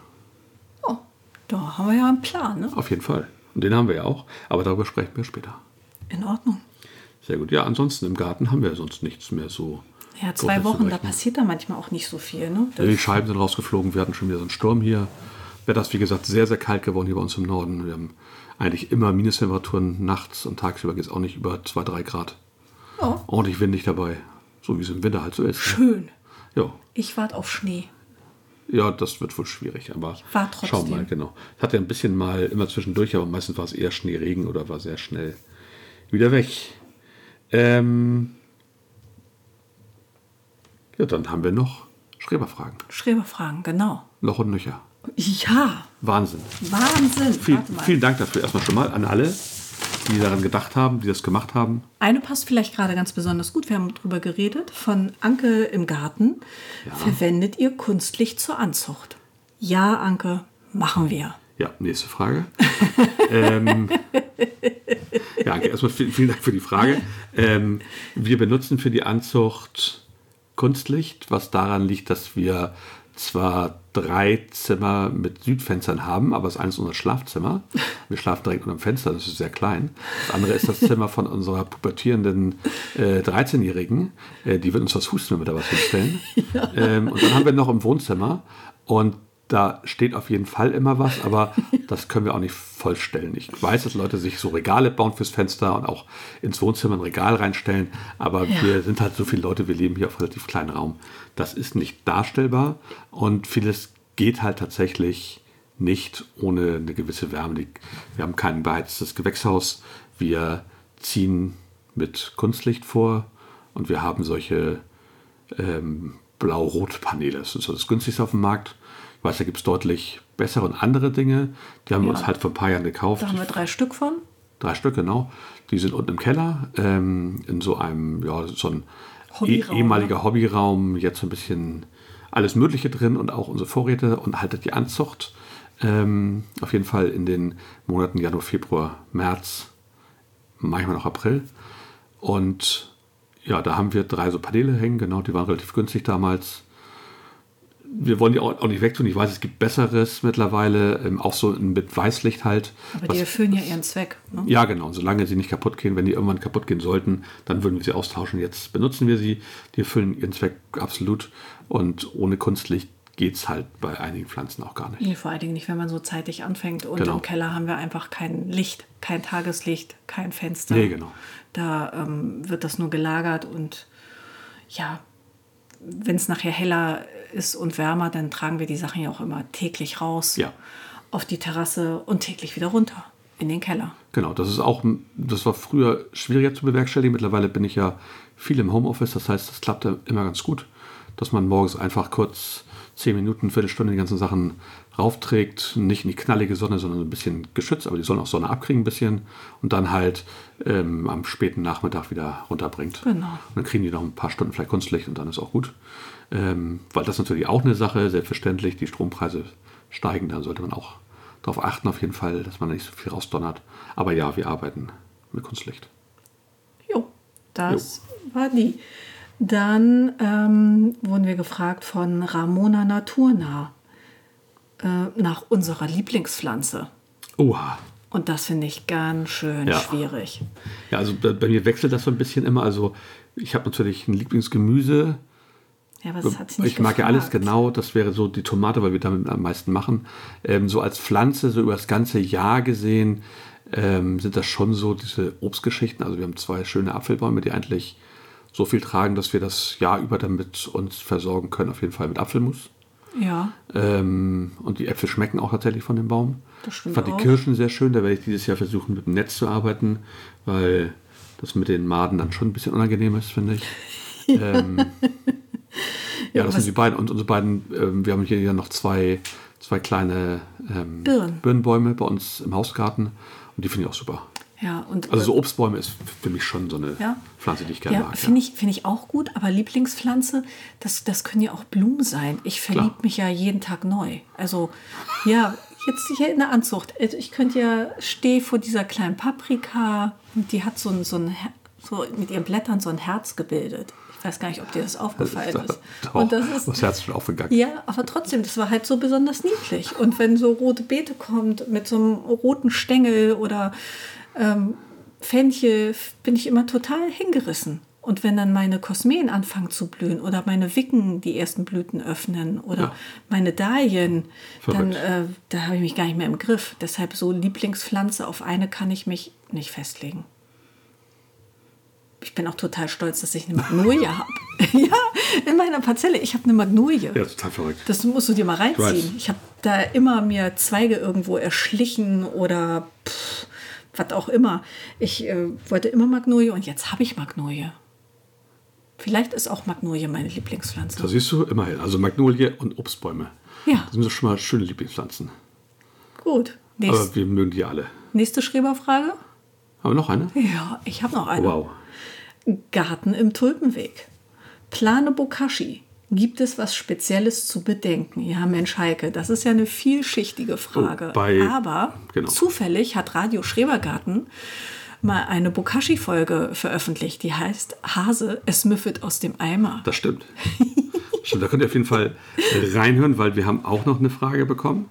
S2: Oh, da haben wir ja einen Plan. Ne?
S1: Auf jeden Fall. Und den haben wir ja auch. Aber darüber sprechen wir später.
S2: In Ordnung.
S1: Sehr gut. Ja, ansonsten im Garten haben wir sonst nichts mehr so.
S2: Ja, zwei Wochen, da passiert da manchmal auch nicht so viel. Ne? Das,
S1: Die Scheiben sind rausgeflogen, wir hatten schon wieder so einen Sturm hier. Wetter ist, wie gesagt, sehr, sehr kalt geworden hier bei uns im Norden. Wir haben eigentlich immer Minustemperaturen nachts und tagsüber geht es auch nicht über 2, 3 Grad.
S2: oh,
S1: Ordentlich windig dabei, so wie es im Winter halt so ist. ne?
S2: schön.
S1: Ja,
S2: Ich warte auf Schnee.
S1: ja, das wird wohl schwierig, aber
S2: War trotzdem.
S1: schauen wir mal, genau. Es hat ja ein bisschen mal immer zwischendurch, aber meistens war es eher Schneeregen oder war sehr schnell wieder weg. Ähm, ja, dann haben wir noch Schreberfragen.
S2: Schreberfragen, genau.
S1: Noch und nöcher.
S2: Ja,
S1: Wahnsinn.
S2: Wahnsinn.
S1: Viel, vielen Dank dafür erstmal schon mal an alle, die daran gedacht haben, die das gemacht haben.
S2: Eine passt vielleicht gerade ganz besonders gut. Wir haben drüber geredet. Von Anke im Garten. Verwendet ihr Kunstlicht zur Anzucht? Ja, Anke, machen wir.
S1: Ja, nächste Frage. (laughs) ähm, ja, Anke, erstmal vielen, vielen Dank für die Frage. Ähm, wir benutzen für die Anzucht Kunstlicht, was daran liegt, dass wir zwar drei Zimmer mit Südfenstern haben, aber es ist eines unserer Schlafzimmer. Wir schlafen direkt unter dem Fenster, das ist sehr klein. Das andere ist das Zimmer von unserer pubertierenden äh, 13-Jährigen. Äh, die wird uns was husten, wenn wir da was hinstellen. (laughs) Ja. Ähm, und dann haben wir noch im Wohnzimmer und da steht auf jeden Fall immer was, aber (laughs) das können wir auch nicht vollstellen. Ich weiß, dass Leute sich so Regale bauen fürs Fenster und auch ins Wohnzimmer ein Regal reinstellen, aber ja. wir sind halt so viele Leute, wir leben hier auf relativ kleinen Raum. Das ist nicht darstellbar und vieles geht halt tatsächlich nicht ohne eine gewisse Wärme. Wir haben kein beheiztes Gewächshaus, wir ziehen mit Kunstlicht vor und wir haben solche ähm, blau-rot-Paneele. Das ist so das günstigste auf dem Markt ich weiß, da gibt es deutlich bessere und andere Dinge. Die haben ja. wir uns halt vor ein paar Jahren gekauft.
S2: Da haben wir drei Stück von.
S1: Drei Stück, genau. Die sind unten im Keller, ähm, in so einem, ja, so ein Hobbyraum, ehemaliger ne? Hobbyraum, jetzt ein bisschen alles Mögliche drin und auch unsere Vorräte und haltet die Anzucht. Ähm, auf jeden Fall in den Monaten Januar, Februar, März, manchmal noch April. Und ja, da haben wir drei so Paneele hängen, genau, die waren relativ günstig damals wir wollen die auch, nicht wegtun. Ich weiß, es gibt Besseres mittlerweile, ähm, auch so mit Weißlicht halt.
S2: Aber die erfüllen ja ihren Zweck.
S1: Ne? Ja, genau. Und solange sie nicht kaputt gehen, wenn die irgendwann kaputt gehen sollten, dann würden wir sie austauschen. Jetzt benutzen wir sie. Die erfüllen ihren Zweck absolut. Und ohne Kunstlicht geht es halt bei einigen Pflanzen auch gar nicht.
S2: Nee, vor allen Dingen nicht, wenn man so zeitig anfängt. Und genau. im Keller haben wir einfach kein Licht, kein Tageslicht, kein Fenster.
S1: Nee, genau.
S2: Da ähm, wird das nur gelagert und ja, wenn es nachher heller ist und wärmer, dann tragen wir die Sachen ja auch immer täglich raus
S1: ja.
S2: auf die Terrasse und täglich wieder runter in den Keller.
S1: Genau, das ist auch, das war früher schwieriger zu bewerkstelligen. Mittlerweile bin ich ja viel im Homeoffice, das heißt, das klappt immer ganz gut, dass man morgens einfach kurz zehn Minuten, Viertelstunde die ganzen Sachen raufträgt. Nicht in die knallige Sonne, sondern ein bisschen geschützt, aber die sollen auch Sonne abkriegen ein bisschen und dann halt ähm, am späten Nachmittag wieder runterbringt.
S2: Genau.
S1: Und dann kriegen die noch ein paar Stunden vielleicht Kunstlicht und dann ist auch gut. Ähm, weil das ist natürlich auch eine Sache, selbstverständlich, die Strompreise steigen, dann sollte man auch darauf achten, auf jeden Fall, dass man nicht so viel rausdonnert. Aber ja, wir arbeiten mit Kunstlicht.
S2: Jo, das jo. war die. Dann ähm, wurden wir gefragt von Ramona Naturnah äh, nach unserer Lieblingspflanze.
S1: Oha.
S2: Und das finde ich ganz schön ja. schwierig.
S1: Ja, also bei, bei, mir wechselt das so ein bisschen immer. Also ich habe natürlich ein Lieblingsgemüse.
S2: Ja, aber das hat sie
S1: nicht Ich mag ja alles genau. Das wäre so die Tomate, weil wir damit am meisten machen. Ähm, so als Pflanze, so über das ganze Jahr gesehen, ähm, sind das schon so diese Obstgeschichten. Also wir haben zwei schöne Apfelbäume, die eigentlich so viel tragen, dass wir das Jahr über damit uns versorgen können, auf jeden Fall mit Apfelmus.
S2: Ja.
S1: Ähm, und die Äpfel schmecken auch tatsächlich von dem Baum.
S2: Das stimmt
S1: ich fand
S2: auch.
S1: die Kirschen sehr schön, da werde ich dieses Jahr versuchen, mit dem Netz zu arbeiten, weil das mit den Maden dann schon ein bisschen unangenehm ist, finde ich. (laughs) ähm, ja, das sind die beiden. Und unsere beiden, ähm, wir haben hier ja noch zwei, zwei kleine ähm,
S2: Birnen.
S1: Birnenbäume bei uns im Hausgarten und die finde ich auch super.
S2: Ja, und,
S1: also so Obstbäume ist für mich schon so eine ja. Pflanze, die ich gerne
S2: ja,
S1: mag.
S2: Finde ja. ich, find ich auch gut, aber Lieblingspflanze, das, das können ja auch Blumen sein. Ich verliebe mich ja jeden Tag neu. Also ja, jetzt hier in der Anzucht. Also, ich könnte ja, stehe vor dieser kleinen Paprika und die hat so ein, so ein so mit ihren Blättern so ein Herz gebildet. Ich weiß gar nicht, ob dir das aufgefallen ist.
S1: Doch, und das ist das Herz schon aufgegangen.
S2: Ja, aber trotzdem, das war halt so besonders niedlich. Und wenn so rote Beete kommt mit so einem roten Stängel oder ähm, Fenchel bin ich immer total hingerissen. Und wenn dann meine Kosmeen anfangen zu blühen oder meine Wicken die ersten Blüten öffnen oder ja. meine Dahlien, dann äh, da habe ich mich gar nicht mehr im Griff. Deshalb so Lieblingspflanze auf eine kann ich mich nicht festlegen. Ich bin auch total stolz, dass ich eine Magnolie (laughs) habe. ja, in meiner Parzelle. Ich habe eine Magnolie.
S1: Ja, total verrückt.
S2: Das musst du dir mal reinziehen. Ich, ich habe da immer mir Zweige irgendwo erschlichen oder pff, was auch immer. Ich äh, wollte immer Magnolie und jetzt habe ich Magnolie. Vielleicht ist auch Magnolie meine Lieblingspflanze.
S1: Da siehst du immerhin. Also Magnolie und Obstbäume.
S2: Ja.
S1: Das sind doch schon mal schöne Lieblingspflanzen.
S2: Gut.
S1: Nächst, Aber wir mögen die alle.
S2: Nächste Schreberfrage.
S1: Haben wir noch eine?
S2: Ja, ich habe noch eine.
S1: Wow.
S2: Garten im Tulpenweg. Plane Bokashi. Gibt es was Spezielles zu bedenken? Ja, Mensch, Heike, das ist ja eine vielschichtige Frage.
S1: Oh, bei,
S2: Aber
S1: genau.
S2: zufällig hat Radio Schrebergarten mal eine Bokashi-Folge veröffentlicht, die heißt Hase, es müffelt aus dem Eimer.
S1: Das stimmt. Stimmt, da könnt ihr auf jeden Fall reinhören, weil wir haben auch noch eine Frage bekommen.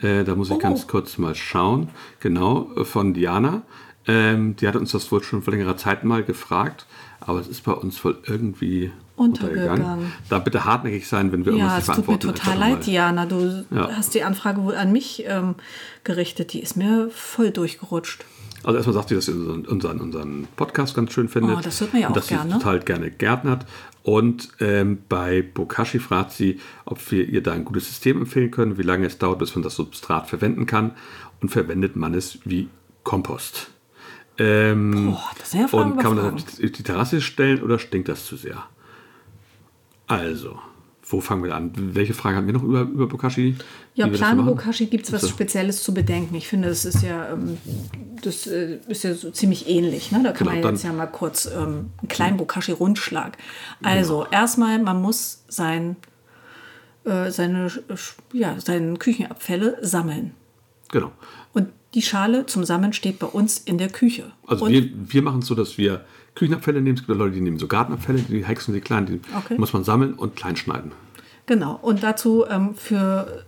S1: Äh, da muss ich
S2: Oh.
S1: ganz kurz mal schauen. Genau, äh, von Diana. Ähm, die hat uns das wohl schon vor längerer Zeit mal gefragt, aber es ist bei uns wohl irgendwie
S2: Untergegangen.
S1: Da bitte hartnäckig sein, wenn wir
S2: Ja,
S1: irgendwas
S2: es
S1: nicht
S2: tut mir
S1: beantworten.
S2: total leid. Diana. Du
S1: Ja.
S2: hast die Anfrage wohl an mich ähm, gerichtet. Die ist mir voll durchgerutscht.
S1: Also erstmal sagt sie, dass sie unseren, unseren, unseren Podcast ganz schön findet.
S2: Oh, das hört man ja
S1: und
S2: auch
S1: dass
S2: gerne.
S1: sie total gerne gärtnert. Und ähm, bei Bokashi fragt sie, ob wir ihr da ein gutes System empfehlen können, wie lange es dauert, bis man das Substrat verwenden kann. Und verwendet man es wie Kompost. Ähm,
S2: Boah, das sind ja Fragen
S1: und kann man das auf die Terrasse stellen oder stinkt das zu sehr? Also, wo fangen wir an? Welche Frage haben wir noch über, über Bokashi?
S2: Ja,
S1: machen?
S2: Bokashi gibt es was. Spezielles zu bedenken. Ich finde, das ist ja, ähm, das äh, ist ja so ziemlich ähnlich. Ne? Da kann
S1: Genau,
S2: man jetzt ja mal kurz ähm, einen kleinen Bokashi-Rundschlag. Also,
S1: Genau.
S2: erstmal, man muss sein, äh, seine, ja, seine Küchenabfälle sammeln.
S1: Genau.
S2: Die Schale zum Sammeln steht bei uns in der Küche.
S1: Also
S2: Und
S1: wir, wir machen es so, dass wir Küchenabfälle nehmen. Es gibt Leute, die nehmen so Gartenabfälle, die hexen die klein, die
S2: Okay.
S1: muss man sammeln und klein schneiden.
S2: Genau. Und dazu ähm, für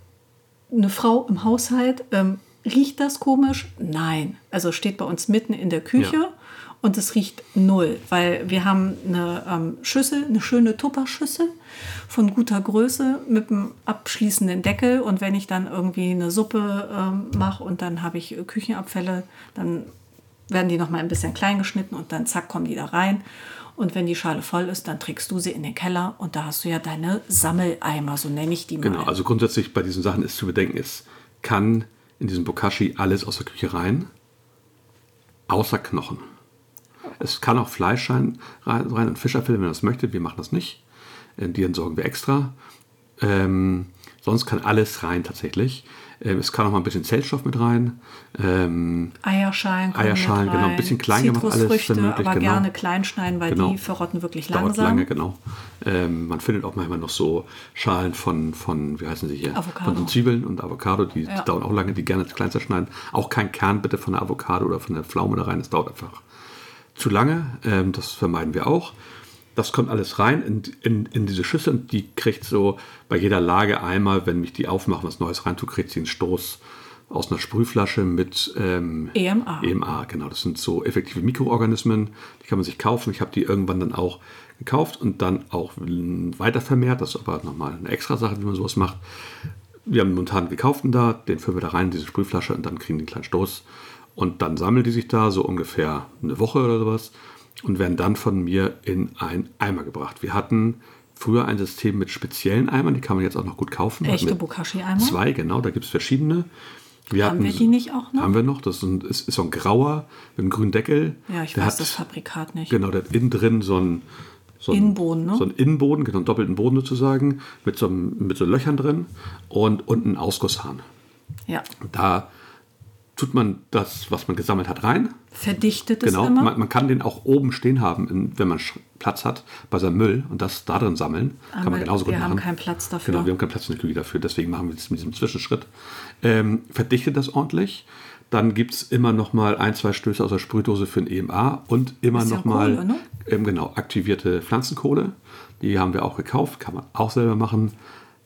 S2: eine Frau im Haushalt, ähm, riecht das komisch? Nein. Also steht bei uns mitten in der Küche
S1: Ja.
S2: Und es riecht null, weil wir haben eine ähm, Schüssel, eine schöne Tupperschüssel von guter Größe mit einem abschließenden Deckel. Und wenn ich dann irgendwie eine Suppe ähm, mache und dann habe ich Küchenabfälle, dann werden die noch mal ein bisschen klein geschnitten und dann zack kommen die da rein. Und wenn die Schale voll ist, dann trägst du sie in den Keller und da hast du ja deine Sammeleimer, so nenne ich die mal.
S1: Genau, also grundsätzlich bei diesen Sachen ist zu bedenken, es kann in diesem Bokashi alles aus der Küche rein, außer Knochen. Es kann auch Fleisch rein, rein und Fischabfälle, wenn man das möchte. Wir machen das nicht. Die entsorgen wir extra. Ähm, sonst kann alles rein tatsächlich. Ähm, es kann auch mal ein bisschen Zellstoff mit rein. Ähm,
S2: Eierschalen,
S1: Eierschalen, genau, ein bisschen klein gemacht, alles, möglich,
S2: aber
S1: genau.
S2: gerne klein schneiden, weil
S1: Genau.
S2: die verrotten wirklich
S1: dauert
S2: langsam.
S1: lange, genau. Ähm, man findet auch manchmal noch so Schalen von, von wie heißen sie hier?
S2: Avocado.
S1: Von Zwiebeln und Avocado, die,
S2: Ja.
S1: dauern auch lange, die gerne klein zerschneiden. Auch kein Kern bitte von der Avocado oder von der Pflaume da rein, das dauert einfach zu lange. Ähm, das vermeiden wir auch. Das kommt alles rein in, in, in diese Schüssel und die kriegt so bei jeder Lage einmal, wenn ich die aufmache, was Neues rein tue, kriegt sie einen Stoß aus einer Sprühflasche mit ähm,
S2: EMA.
S1: EMA, genau. Das sind so effektive Mikroorganismen, die kann man sich kaufen. Ich habe die irgendwann dann auch gekauft und dann auch weiter vermehrt. Das ist aber nochmal eine extra Sache, wie man sowas macht. Wir haben momentan gekauften da, den füllen wir da rein in diese Sprühflasche und dann kriegen die einen kleinen Stoß. Und dann sammeln die sich da so ungefähr eine Woche oder sowas und werden dann von mir in einen Eimer gebracht. Wir hatten früher ein System mit speziellen Eimern, die kann man jetzt auch noch gut kaufen.
S2: Echte Bokashi-Eimer?
S1: Zwei, genau, da gibt es verschiedene. Wir
S2: Haben wir die nicht auch noch?
S1: Haben wir noch. Das ist, ein, ist, ist so ein grauer mit einem grünen Deckel.
S2: Ja, ich
S1: der
S2: weiß
S1: hat,
S2: das Fabrikat nicht.
S1: Genau, der hat innen drin so ein so ein,
S2: Innenboden, ne?
S1: So einen Innenboden, genau, einen doppelten Boden sozusagen, mit so, mit so Löchern drin und unten einen Ausgusshahn.
S2: Ja.
S1: Da tut man das, was man gesammelt hat, rein.
S2: Verdichtet es
S1: Genau,
S2: immer.
S1: man, man kann den auch oben stehen haben, wenn man Platz hat, bei seinem Müll und das da drin sammeln. kann man
S2: Aber
S1: genauso
S2: wir
S1: gut
S2: haben
S1: machen.
S2: keinen Platz dafür.
S1: Genau, wir haben keinen Platz in der Küche dafür, deswegen machen wir das mit diesem Zwischenschritt. Ähm, verdichtet das ordentlich. Dann gibt es immer noch mal ein, zwei Stöße aus der Sprühdose für ein EMA und immer
S2: Bisschen
S1: noch mal
S2: Kohle, ne?
S1: ähm, genau, aktivierte Pflanzenkohle. Die haben wir auch gekauft, kann man auch selber machen.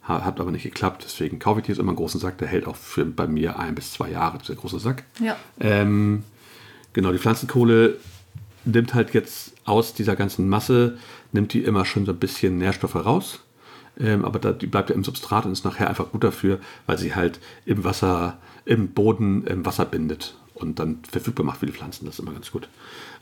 S1: Ha- Hat aber nicht geklappt, deswegen kaufe ich die jetzt immer einen großen Sack. Der hält auch für, bei mir ein bis zwei Jahre, dieser große Sack.
S2: Ja.
S1: Ähm, genau, die Pflanzenkohle nimmt halt jetzt aus dieser ganzen Masse, nimmt die immer schon so ein bisschen Nährstoffe raus. Ähm, aber da, die bleibt ja im Substrat und ist nachher einfach gut dafür, weil sie halt im Wasser, im Boden im Wasser bindet und dann verfügbar macht für die Pflanzen. Das ist immer ganz gut.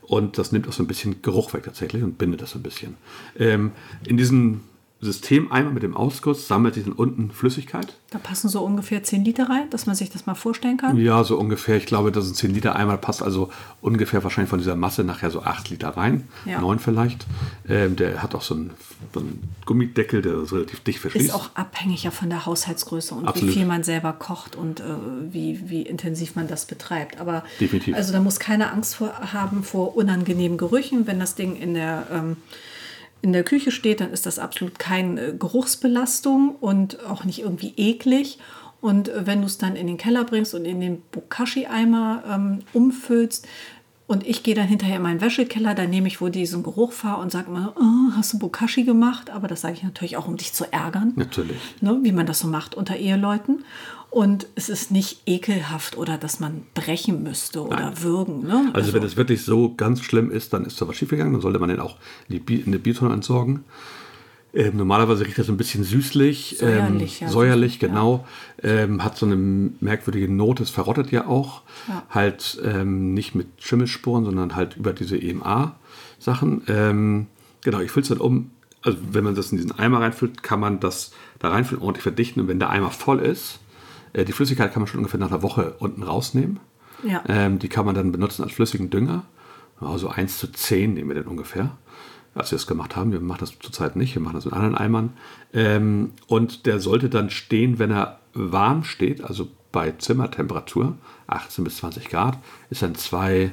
S1: Und das nimmt auch so ein bisschen Geruch weg tatsächlich und bindet das so ein bisschen. Ähm, in diesem System einmal mit dem Ausguss sammelt sich dann unten Flüssigkeit.
S2: Da passen so ungefähr 10 Liter rein, dass man sich das mal vorstellen kann.
S1: Ja, so ungefähr. Ich glaube, das sind 10 Liter einmal passt also ungefähr wahrscheinlich von dieser Masse nachher so 8 Liter rein.
S2: Ja.
S1: 9 vielleicht. Ähm, der hat auch so einen, so einen Gummideckel, der das relativ dicht verschließt.
S2: Ist auch abhängig ja von der Haushaltsgröße und
S1: Absolut.
S2: wie viel man selber kocht und äh, wie, wie intensiv man das betreibt. Aber
S1: Definitiv.
S2: also da muss keine Angst vor, haben vor unangenehmen Gerüchen. Wenn das Ding in der, ähm, in der Küche steht, dann ist das absolut keine Geruchsbelastung und auch nicht irgendwie eklig. Und wenn du es dann in den Keller bringst und in den Bokashi-Eimer ähm, umfüllst, Und ich gehe dann hinterher in meinen Wäschekeller, da nehme ich, wo diesen Geruch fahre und sage immer, oh, hast du Bokashi gemacht? Aber das sage ich natürlich auch, um dich zu ärgern.
S1: Natürlich.
S2: Ne, wie man das so macht unter Eheleuten. Und es ist nicht ekelhaft oder dass man brechen müsste oder
S1: Nein.
S2: würgen. Ne?
S1: Also, wenn es wirklich so ganz schlimm ist, dann ist da was schiefgegangen. Dann sollte man den auch in die, Bi in die Biotonne entsorgen. Ähm, normalerweise riecht das so ein bisschen süßlich.
S2: Säuerlich,
S1: ähm,
S2: ja.
S1: säuerlich,
S2: Ja.
S1: genau. Ähm, hat so eine merkwürdige Note, es verrottet ja auch.
S2: Ja.
S1: Halt ähm, nicht mit Schimmelspuren, sondern halt über diese EMA-Sachen. Ähm, genau, ich fülle es dann um. Also, wenn man das in diesen Eimer reinfüllt, kann man das da reinfüllen, ordentlich verdichten. Und wenn der Eimer voll ist, äh, die Flüssigkeit kann man schon ungefähr nach einer Woche unten rausnehmen. Ähm, die kann man dann benutzen als flüssigen Dünger. Also 1 zu 10 nehmen wir dann ungefähr, als wir das gemacht haben. Wir machen das zurzeit nicht, wir machen das mit anderen Eimern. Ähm, und der sollte dann stehen, wenn er warm steht, also bei Zimmertemperatur, 18 bis 20 Grad, ist dann zwei,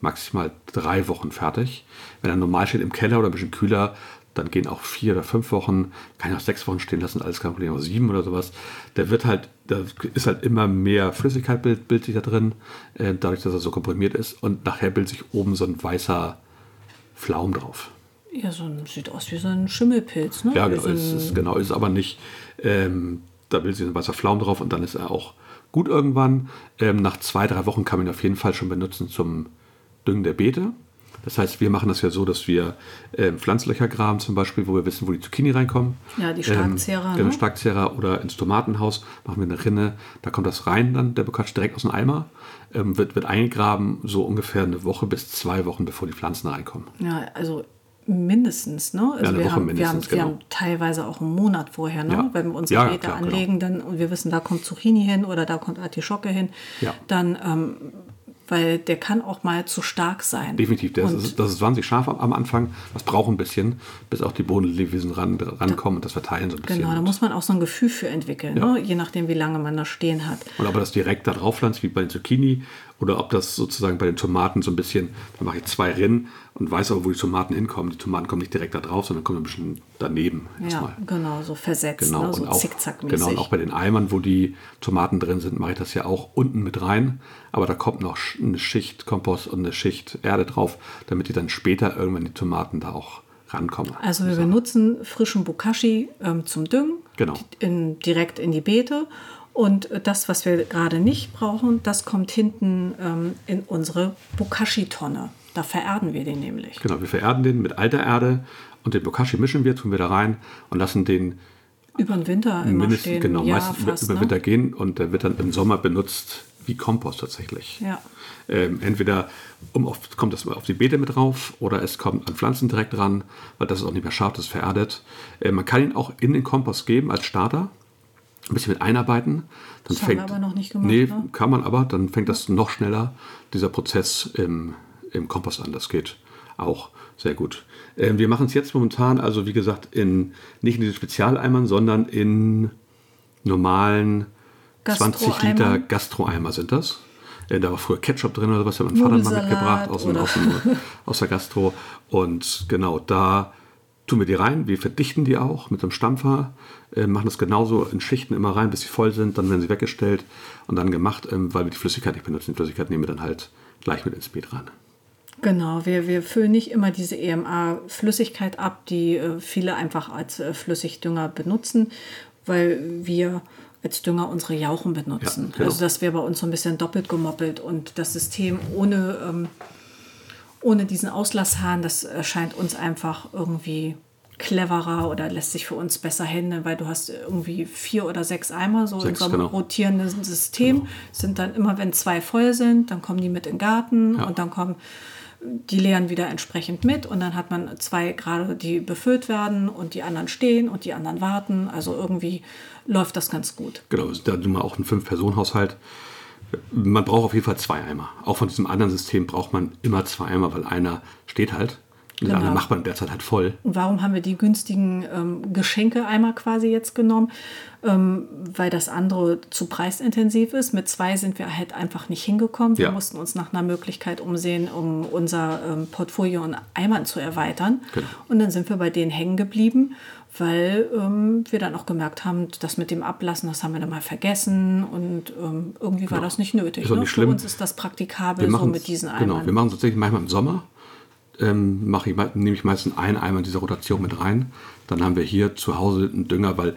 S1: maximal drei Wochen fertig. Wenn er normal steht im Keller oder ein bisschen kühler, dann gehen auch vier oder fünf Wochen, kann ich auch sechs Wochen stehen lassen, alles kein Problem, auch sieben oder sowas. Der wird halt, da ist halt immer mehr Flüssigkeit bild, bildet sich da drin, äh, dadurch, dass er so komprimiert ist. Und nachher bildet sich oben so ein weißer Flaum drauf.
S2: Ja, so ein, sieht aus wie so ein Schimmelpilz. Ne?
S1: Ja, genau,
S2: so
S1: ist, ist, genau, ist aber nicht, ähm, da bildet sich ein weißer Flaum drauf und dann ist er auch gut irgendwann. Ähm, nach zwei, drei Wochen kann man ihn auf jeden Fall schon benutzen zum Düngen der Beete. Das heißt, wir machen das ja so, dass wir ähm, Pflanzlöcher graben zum Beispiel, wo wir wissen, wo die Zucchini reinkommen.
S2: Ja, die Starkzehrer,
S1: Ähm, genau,
S2: ne?
S1: Starkzehrer oder ins Tomatenhaus machen wir eine Rinne. Da kommt das rein dann, der Bokashi direkt aus dem Eimer. Ähm, wird, wird eingegraben, so ungefähr eine Woche bis zwei Wochen, bevor die Pflanzen reinkommen.
S2: Ja, also mindestens, ne? Also
S1: eine
S2: wir, haben, wir, haben,
S1: mindestens,
S2: wir
S1: genau.
S2: haben teilweise auch einen Monat vorher, ne?
S1: Ja.
S2: Wenn wir unsere
S1: Ja,
S2: Beete
S1: klar, genau.
S2: anlegen dann, und wir wissen, da kommt Zucchini hin oder da kommt Artischocke hin,
S1: Ja.
S2: dann, ähm, weil der kann auch mal zu stark sein.
S1: Definitiv, das
S2: Und
S1: ist, das ist wahnsinnig scharf am, am Anfang. Das braucht ein bisschen, bis auch die Bodenlebewesen ran, rankommen und das verteilen so ein bisschen.
S2: Genau, da muss man auch so ein Gefühl für entwickeln,
S1: Ja.
S2: ne? je nachdem, wie lange man das stehen hat.
S1: Und ob er das direkt da drauf pflanzt, wie bei den Zucchini, oder ob das sozusagen bei den Tomaten so ein bisschen, da mache ich zwei Rinnen und weiß aber, wo die Tomaten hinkommen. Die Tomaten kommen nicht direkt da drauf, sondern kommen ein bisschen daneben
S2: Ja,
S1: erstmal.
S2: genau, so versetzt,
S1: Genau,
S2: ne? so zickzackmäßig.
S1: genau, und auch bei den Eimern, wo die Tomaten drin sind, mache ich das ja auch unten mit rein. Aber da kommt noch eine Schicht Kompost und eine Schicht Erde drauf, damit die dann später irgendwann die Tomaten da auch rankommen.
S2: Also wir benutzen frischen Bokashi ähm, zum Düngen,
S1: Genau.
S2: in, direkt in die Beete. Und das, was wir gerade nicht brauchen, das kommt hinten ähm, in unsere Bokashi-Tonne. Da vererden wir den nämlich.
S1: Genau, wir vererden den mit alter Erde und den Bokashi mischen wir, tun wir da rein und lassen den
S2: Über den Winter immer stehen.
S1: genau,
S2: ja,
S1: meistens über,
S2: fast,
S1: über
S2: ne?
S1: Winter gehen und der wird dann im Sommer benutzt wie Kompost tatsächlich.
S2: Ja.
S1: Ähm, entweder um auf, kommt das auf die Beete mit drauf oder es kommt an Pflanzen direkt dran, weil das ist auch nicht mehr scharf, das ist vererdet. Äh, man kann ihn auch in den Kompost geben als Starter, ein bisschen mit einarbeiten. Dann
S2: Das haben wir aber noch nicht gemacht,
S1: Nee,
S2: ne?
S1: kann man aber, dann fängt das noch schneller, dieser Prozess im, im Kompost an. Das geht auch sehr gut. Ähm, wir machen es jetzt momentan, also wie gesagt, in, nicht in diesen Spezialeimern, sondern in normalen 20 Liter? Gastroeimer sind das. Äh, Da war früher Ketchup drin oder was, hat mein Vater mal mitgebracht aus, dem, aus, dem, (laughs) aus der Gastro. Und genau, da tun wir die rein. Wir verdichten die auch mit einem Stampfer, äh, machen das genauso in Schichten immer rein, bis sie voll sind. Dann werden sie weggestellt und dann gemacht, ähm, weil wir die Flüssigkeit nicht benutzen. Die Flüssigkeit nehmen wir dann halt gleich mit ins Beet rein.
S2: Genau, wir, wir füllen nicht immer diese EMA-Flüssigkeit ab, die äh, viele einfach als äh, Flüssigdünger benutzen, weil wir als Dünger unsere Jauchen benutzen.
S1: Ja, genau.
S2: Also das wäre bei uns so ein bisschen doppelt gemoppelt und das System ohne, ähm, ohne diesen Auslasshahn, das erscheint uns einfach irgendwie cleverer oder lässt sich für uns besser handeln, weil du hast irgendwie vier oder sechs Eimer so in
S1: Sechs,
S2: so einem
S1: genau.
S2: rotierenden System. Sind dann immer, wenn zwei voll sind, dann kommen die mit in den Garten und dann kommen die leeren wieder entsprechend mit und dann hat man zwei gerade, die befüllt werden und die anderen stehen und die anderen warten. Also irgendwie läuft das ganz gut.
S1: Genau, da sind wir auch ein Fünf-Personen-Haushalt. Man braucht auf jeden Fall zwei Eimer. Auch von diesem anderen System braucht man immer zwei Eimer, weil einer steht halt. Und der
S2: Genau.
S1: andere macht man derzeit halt voll.
S2: Und warum haben wir die günstigen ähm, Geschenke-Eimer quasi jetzt genommen? Ähm, weil das andere zu preisintensiv ist. Mit zwei sind wir halt einfach nicht hingekommen. Wir
S1: Ja.
S2: mussten uns nach einer Möglichkeit umsehen, um unser ähm, Portfolio an Eimern zu erweitern.
S1: Genau.
S2: Und dann sind wir bei denen hängen geblieben, weil ähm, wir dann auch gemerkt haben, das mit dem Ablassen, das haben wir dann mal vergessen und ähm, irgendwie war das nicht nötig.
S1: Ist
S2: ne?
S1: nicht schlimm.
S2: Für uns ist das praktikabel
S1: Wir
S2: so mit diesen Eimern.
S1: Genau, wir machen tatsächlich manchmal im Sommer. Ähm, mache ich, nehme ich meistens einen Eimer in dieser Rotation mit rein. Dann haben wir hier zu Hause einen Dünger, weil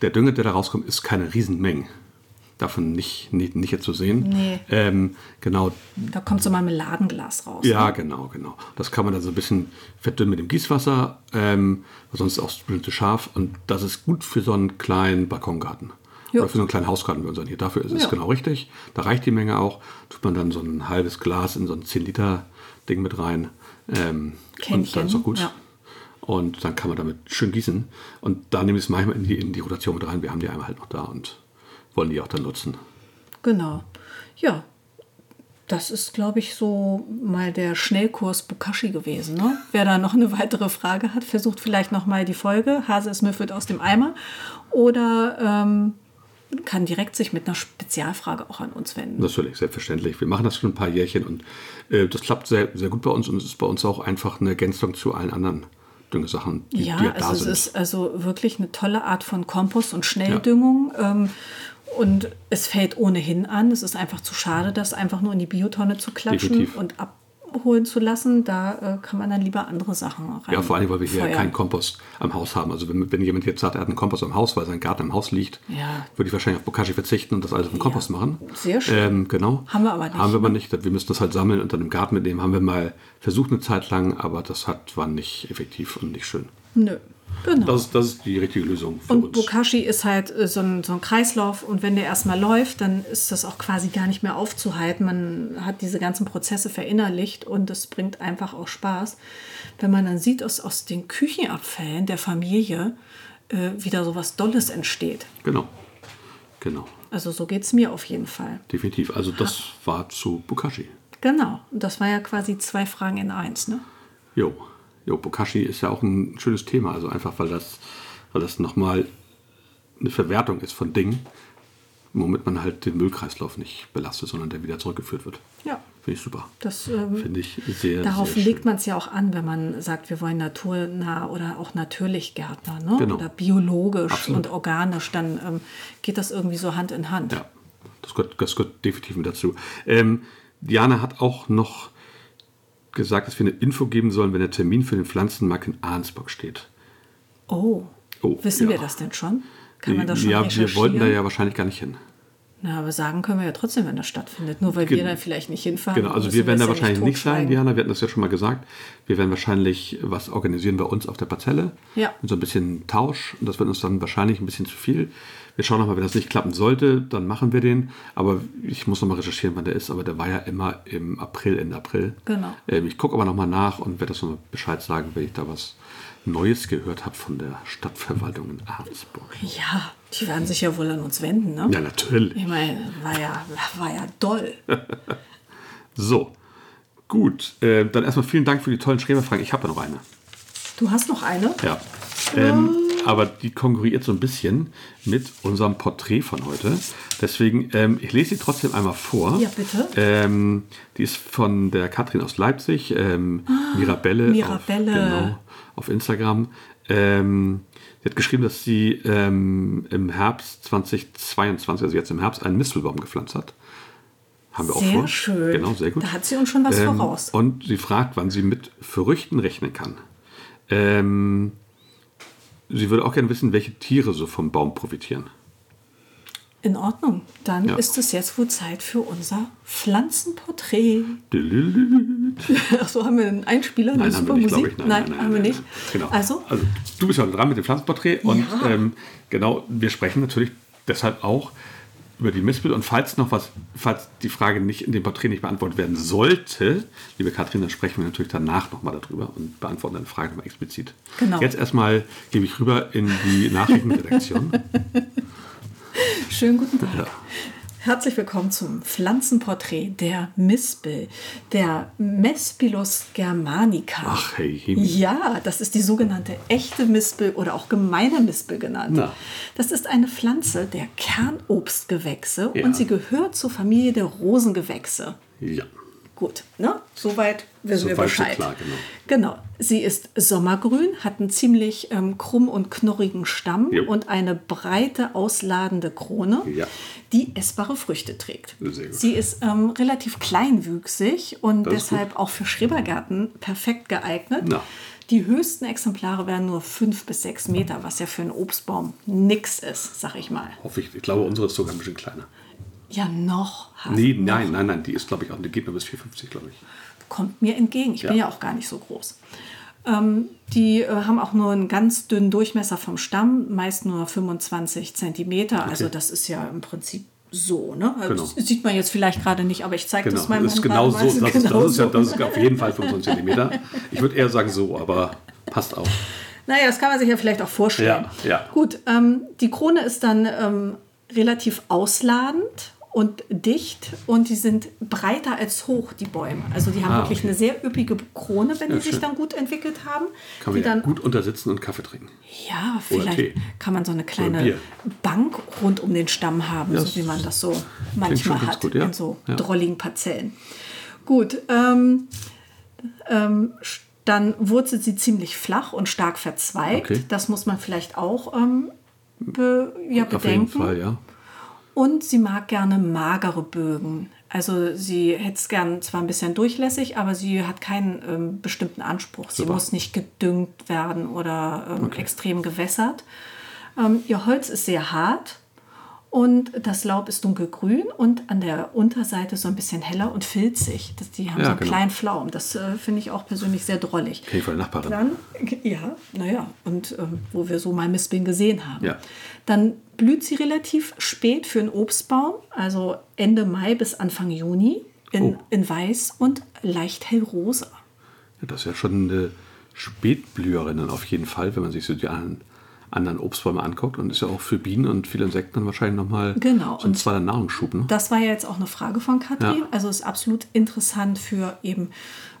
S1: der Dünger, der da rauskommt, ist keine Riesenmenge. Davon nicht, nicht, nicht zu sehen.
S2: Nee.
S1: Ähm, genau,
S2: da kommt so Marmeladenglas raus.
S1: ja,
S2: ne?
S1: genau, genau. Das kann man dann so ein bisschen verdünnen mit dem Gießwasser, ähm, sonst ist es auch zu scharf. Und das ist gut für so einen kleinen Balkongarten.
S2: Ja.
S1: Oder für so einen kleinen Hausgarten, ich sagen. Hier, dafür ist es
S2: Ja.
S1: genau richtig. Da reicht die Menge auch. Tut man dann so ein halbes Glas in so ein 10-Liter-Ding mit rein. Ähm, und dann ist auch gut.
S2: ja.
S1: Und dann kann man damit schön gießen. Und da nehme ich es manchmal in die, in die Rotation mit rein. Wir haben die einmal halt noch da und wollen die auch dann nutzen.
S2: Genau. Ja, das ist, glaube ich, so mal der Schnellkurs Bukashi gewesen. Ne? Wer da noch eine weitere Frage hat, versucht vielleicht noch mal die Folge Hase ist Müffelt aus dem Eimer oder ähm, kann direkt sich mit einer Spezialfrage auch an uns wenden.
S1: Natürlich, selbstverständlich. Wir machen das schon ein paar Jährchen und äh, das klappt sehr, sehr gut bei uns und es ist bei uns auch einfach eine Ergänzung zu allen anderen Düngesachen, die,
S2: Ja,
S1: die halt da
S2: also es
S1: sind.
S2: ist also wirklich eine tolle Art von Kompost und Schnelldüngung. Ähm, und es fällt ohnehin an. Es ist einfach zu schade, das einfach nur in die Biotonne zu klatschen
S1: Definitiv.
S2: und abholen zu lassen. Da äh, kann man dann lieber andere Sachen rein.
S1: ja, vor allem, weil wir hier
S2: feuern.
S1: keinen Kompost am Haus haben. Also wenn, wenn jemand jetzt sagt, er hat einen Kompost am Haus, weil sein Garten im Haus liegt,
S2: Ja.
S1: würde ich wahrscheinlich auf Bokashi verzichten und das alles den Kompost machen.
S2: sehr schön.
S1: Ähm, genau.
S2: Haben wir aber nicht,
S1: Haben wir aber
S2: ne?
S1: nicht. Wir müssen das halt sammeln und dann im Garten mitnehmen. Haben wir mal versucht eine Zeit lang, aber das hat, war nicht effektiv und nicht schön.
S2: Nö, genau.
S1: Das, ist- das ist die richtige Lösung für
S2: und
S1: uns.
S2: Bokashi ist halt äh, so ein, so ein Kreislauf und wenn der erstmal läuft, dann ist das auch quasi gar nicht mehr aufzuhalten. Man hat diese ganzen Prozesse verinnerlicht und es bringt einfach auch Spaß, wenn man dann sieht, dass aus den Küchenabfällen der Familie äh, wieder so was Dolles entsteht.
S1: Genau. Genau.
S2: Also so geht es mir auf jeden Fall.
S1: Definitiv. Also das war zu Bokashi.
S2: Genau. Und das war ja quasi zwei Fragen in eins, ne?
S1: Jo, jo, Bokashi ist ja auch ein schönes Thema, also einfach weil das, weil das nochmal eine Verwertung ist von Dingen, womit man halt den Müllkreislauf nicht belastet, sondern der wieder zurückgeführt wird.
S2: Ja.
S1: Finde ich super.
S2: Das ähm,
S1: Finde ich sehr,
S2: Darauf
S1: sehr
S2: legt man es ja auch an, wenn man sagt, wir wollen naturnah oder auch natürlich Gärtner ne?
S1: Genau.
S2: oder biologisch
S1: Absolut.
S2: und organisch, dann ähm, geht das irgendwie so Hand in Hand.
S1: Ja, das gehört, das gehört definitiv mit dazu. Ähm, Diana hat auch noch gesagt, dass wir eine Info geben sollen, wenn der Termin für den Pflanzenmarkt in Arnsburg steht.
S2: Oh.
S1: Oh,
S2: wissen wir
S1: ja.
S2: das denn schon? Kann man das schon
S1: ja, wir wollten da ja wahrscheinlich gar nicht hin.
S2: Na, aber sagen können wir ja trotzdem, wenn das stattfindet. Nur weil wir dann vielleicht nicht hinfahren.
S1: Genau, also wir werden da wahrscheinlich nicht sein. Diana. Wir hatten das ja schon mal gesagt. Wir werden wahrscheinlich was organisieren bei uns auf der Parzelle.
S2: Ja.
S1: Und so ein bisschen Tausch. Und das wird uns dann wahrscheinlich ein bisschen zu viel. Wir schauen nochmal, wenn das nicht klappen sollte, dann machen wir den. Aber ich muss nochmal recherchieren, wann der ist. Aber der war ja immer im April, Ende April.
S2: Genau.
S1: Ähm, ich gucke aber nochmal nach und werde das nochmal Bescheid sagen, wenn ich da was Neues gehört habe von der Stadtverwaltung in Arnsburg.
S2: Ja, die werden sich ja wohl an uns wenden, ne?
S1: Ja, natürlich.
S2: Ich meine, war ja, war ja doll. (laughs)
S1: So, gut. Äh, dann erstmal vielen Dank für die tollen Schreberfragen. Ich habe ja noch eine.
S2: Du hast noch eine?
S1: Ja. Ähm, aber die konkurriert so ein bisschen mit unserem Porträt von heute. Deswegen, ähm, ich lese sie trotzdem einmal vor.
S2: Ja, bitte.
S1: Ähm, die ist von der Katrin aus Leipzig, ähm, Mirabelle,
S2: Mirabelle.
S1: Auf, genau, auf Instagram. Ähm, sie hat geschrieben, dass sie ähm, im Herbst 2022, also jetzt im Herbst, einen Mistelbaum gepflanzt hat. Haben wir auch
S2: Sehr
S1: vor.
S2: schön.
S1: Genau, sehr gut.
S2: Da hat sie uns schon was
S1: Ähm,
S2: voraus.
S1: Und sie fragt, wann sie mit Früchten rechnen kann. Ähm, sie würde auch gerne wissen, welche Tiere so vom Baum profitieren.
S2: In Ordnung. Dann
S1: Ja.
S2: ist es jetzt wohl Zeit für unser Pflanzenporträt.
S1: Nein,
S2: Achso, haben wir einen Einspieler, eine
S1: haben wir nicht,
S2: Musik?
S1: ich. Nein, nein, nein,
S2: haben wir
S1: nein,
S2: nicht.
S1: nein. Genau.
S2: Also,
S1: also, du bist ja dran mit dem Pflanzenporträt und
S2: Ja.
S1: ähm, genau, wir sprechen natürlich deshalb auch über die Missbild und falls noch was, falls die Frage nicht in dem Porträt nicht beantwortet werden sollte, liebe Katrin, dann sprechen wir natürlich danach nochmal darüber und beantworten deine Frage nochmal explizit.
S2: Genau.
S1: Jetzt erstmal gebe ich rüber in die Nachrichtenredaktion. (laughs)
S2: schönen guten Tag.
S1: Ja.
S2: Herzlich willkommen zum Pflanzenporträt der Mispel, der Mespilus germanica.
S1: Ach, hey, Himmel.
S2: Ja, das ist die sogenannte echte Mispel oder auch gemeine Mispel genannt.
S1: Na.
S2: Das ist eine Pflanze der Kernobstgewächse
S1: Ja.
S2: und sie gehört zur Familie der Rosengewächse.
S1: Ja.
S2: Gut, ne? Soweit wissen wir
S1: so
S2: Bescheid.
S1: klar, genau.
S2: Genau. Sie ist sommergrün, hat einen ziemlich ähm, krumm und knorrigen Stamm
S1: Jo.
S2: und eine breite, ausladende Krone,
S1: Ja.
S2: die essbare Früchte trägt. Sie ist ähm, relativ kleinwüchsig und
S1: Das
S2: deshalb auch für Schrebergärten perfekt geeignet.
S1: Na.
S2: Die höchsten Exemplare werden nur fünf bis sechs Meter, was ja für einen Obstbaum nix ist, sag ich mal.
S1: Hoffe ich. Ich glaube, unsere ist sogar ein bisschen kleiner.
S2: Ja, noch. Hasen,
S1: Nee, nein, nein, nein. Die ist, glaube ich, auch, die geht nur bis 4,50, glaube ich.
S2: kommt mir entgegen. Ich bin
S1: Ja.
S2: ja auch gar nicht so groß. Ähm, die äh, haben auch nur einen ganz dünnen Durchmesser vom Stamm, meist nur 25 Zentimeter. Also das ist ja im Prinzip so. Ne? Also
S1: Genau.
S2: Das sieht man jetzt vielleicht gerade nicht, aber ich zeige
S1: Genau,
S2: das meinem
S1: das ist genau so.
S2: mal.
S1: Das, ist,
S2: Genau
S1: das, ist ja,
S2: so.
S1: das ist auf jeden Fall 25 Zentimeter. Ich würde eher sagen so, aber passt auch.
S2: Naja, das kann man sich ja vielleicht auch vorstellen.
S1: Ja, ja.
S2: Gut, ähm, die Krone ist dann ähm, relativ ausladend und dicht und die sind breiter als hoch, die Bäume. Also die haben
S1: Ah,
S2: wirklich
S1: okay.
S2: eine sehr üppige Krone, wenn
S1: Ja,
S2: die sich
S1: schön.
S2: dann gut entwickelt haben.
S1: Kann man ja
S2: dann
S1: gut untersitzen und Kaffee trinken.
S2: Ja, vielleicht kann man so eine kleine. Bank rund um den Stamm haben,
S1: Ja,
S2: so wie man das so manchmal hat
S1: gut,
S2: in so drolligen Parzellen. Gut, ähm, ähm, dann wurzelt sie ziemlich flach und stark verzweigt.
S1: Okay.
S2: Das muss man vielleicht auch ähm, be, ja,
S1: Auf jeden
S2: bedenken.
S1: Fall, ja.
S2: Und sie mag gerne magere Bögen. Also sie hätte es gern zwar ein bisschen durchlässig, aber sie hat keinen ähm, bestimmten Anspruch. Sie
S1: Super.
S2: muss nicht gedüngt werden oder ähm, extrem gewässert. Ähm, ihr Holz ist sehr hart und das Laub ist dunkelgrün und an der Unterseite so ein bisschen heller und filzig. Das, die haben
S1: Ja,
S2: so einen
S1: genau.
S2: kleinen Flaum. Das äh, finde ich auch persönlich sehr drollig.
S1: Ich von der Nachbarin.
S2: Dann, ja, naja, und ähm, wo wir so mal Mispeln gesehen haben.
S1: Ja.
S2: Dann blüht sie relativ spät für einen Obstbaum, also Ende Mai bis Anfang Juni in,
S1: Oh.
S2: in weiß und leicht hellrosa.
S1: Ja, das ist ja schon eine Spätblüherin auf jeden Fall, wenn man sich so die anderen, anderen Obstbäume anguckt. Und ist ja auch für Bienen und viele Insekten wahrscheinlich nochmal
S2: Genau,
S1: so ein
S2: und-
S1: zweiter Nahrungsschub. Ne?
S2: Das war ja jetzt auch eine Frage von Katrin.
S1: Ja.
S2: Also ist absolut interessant für eben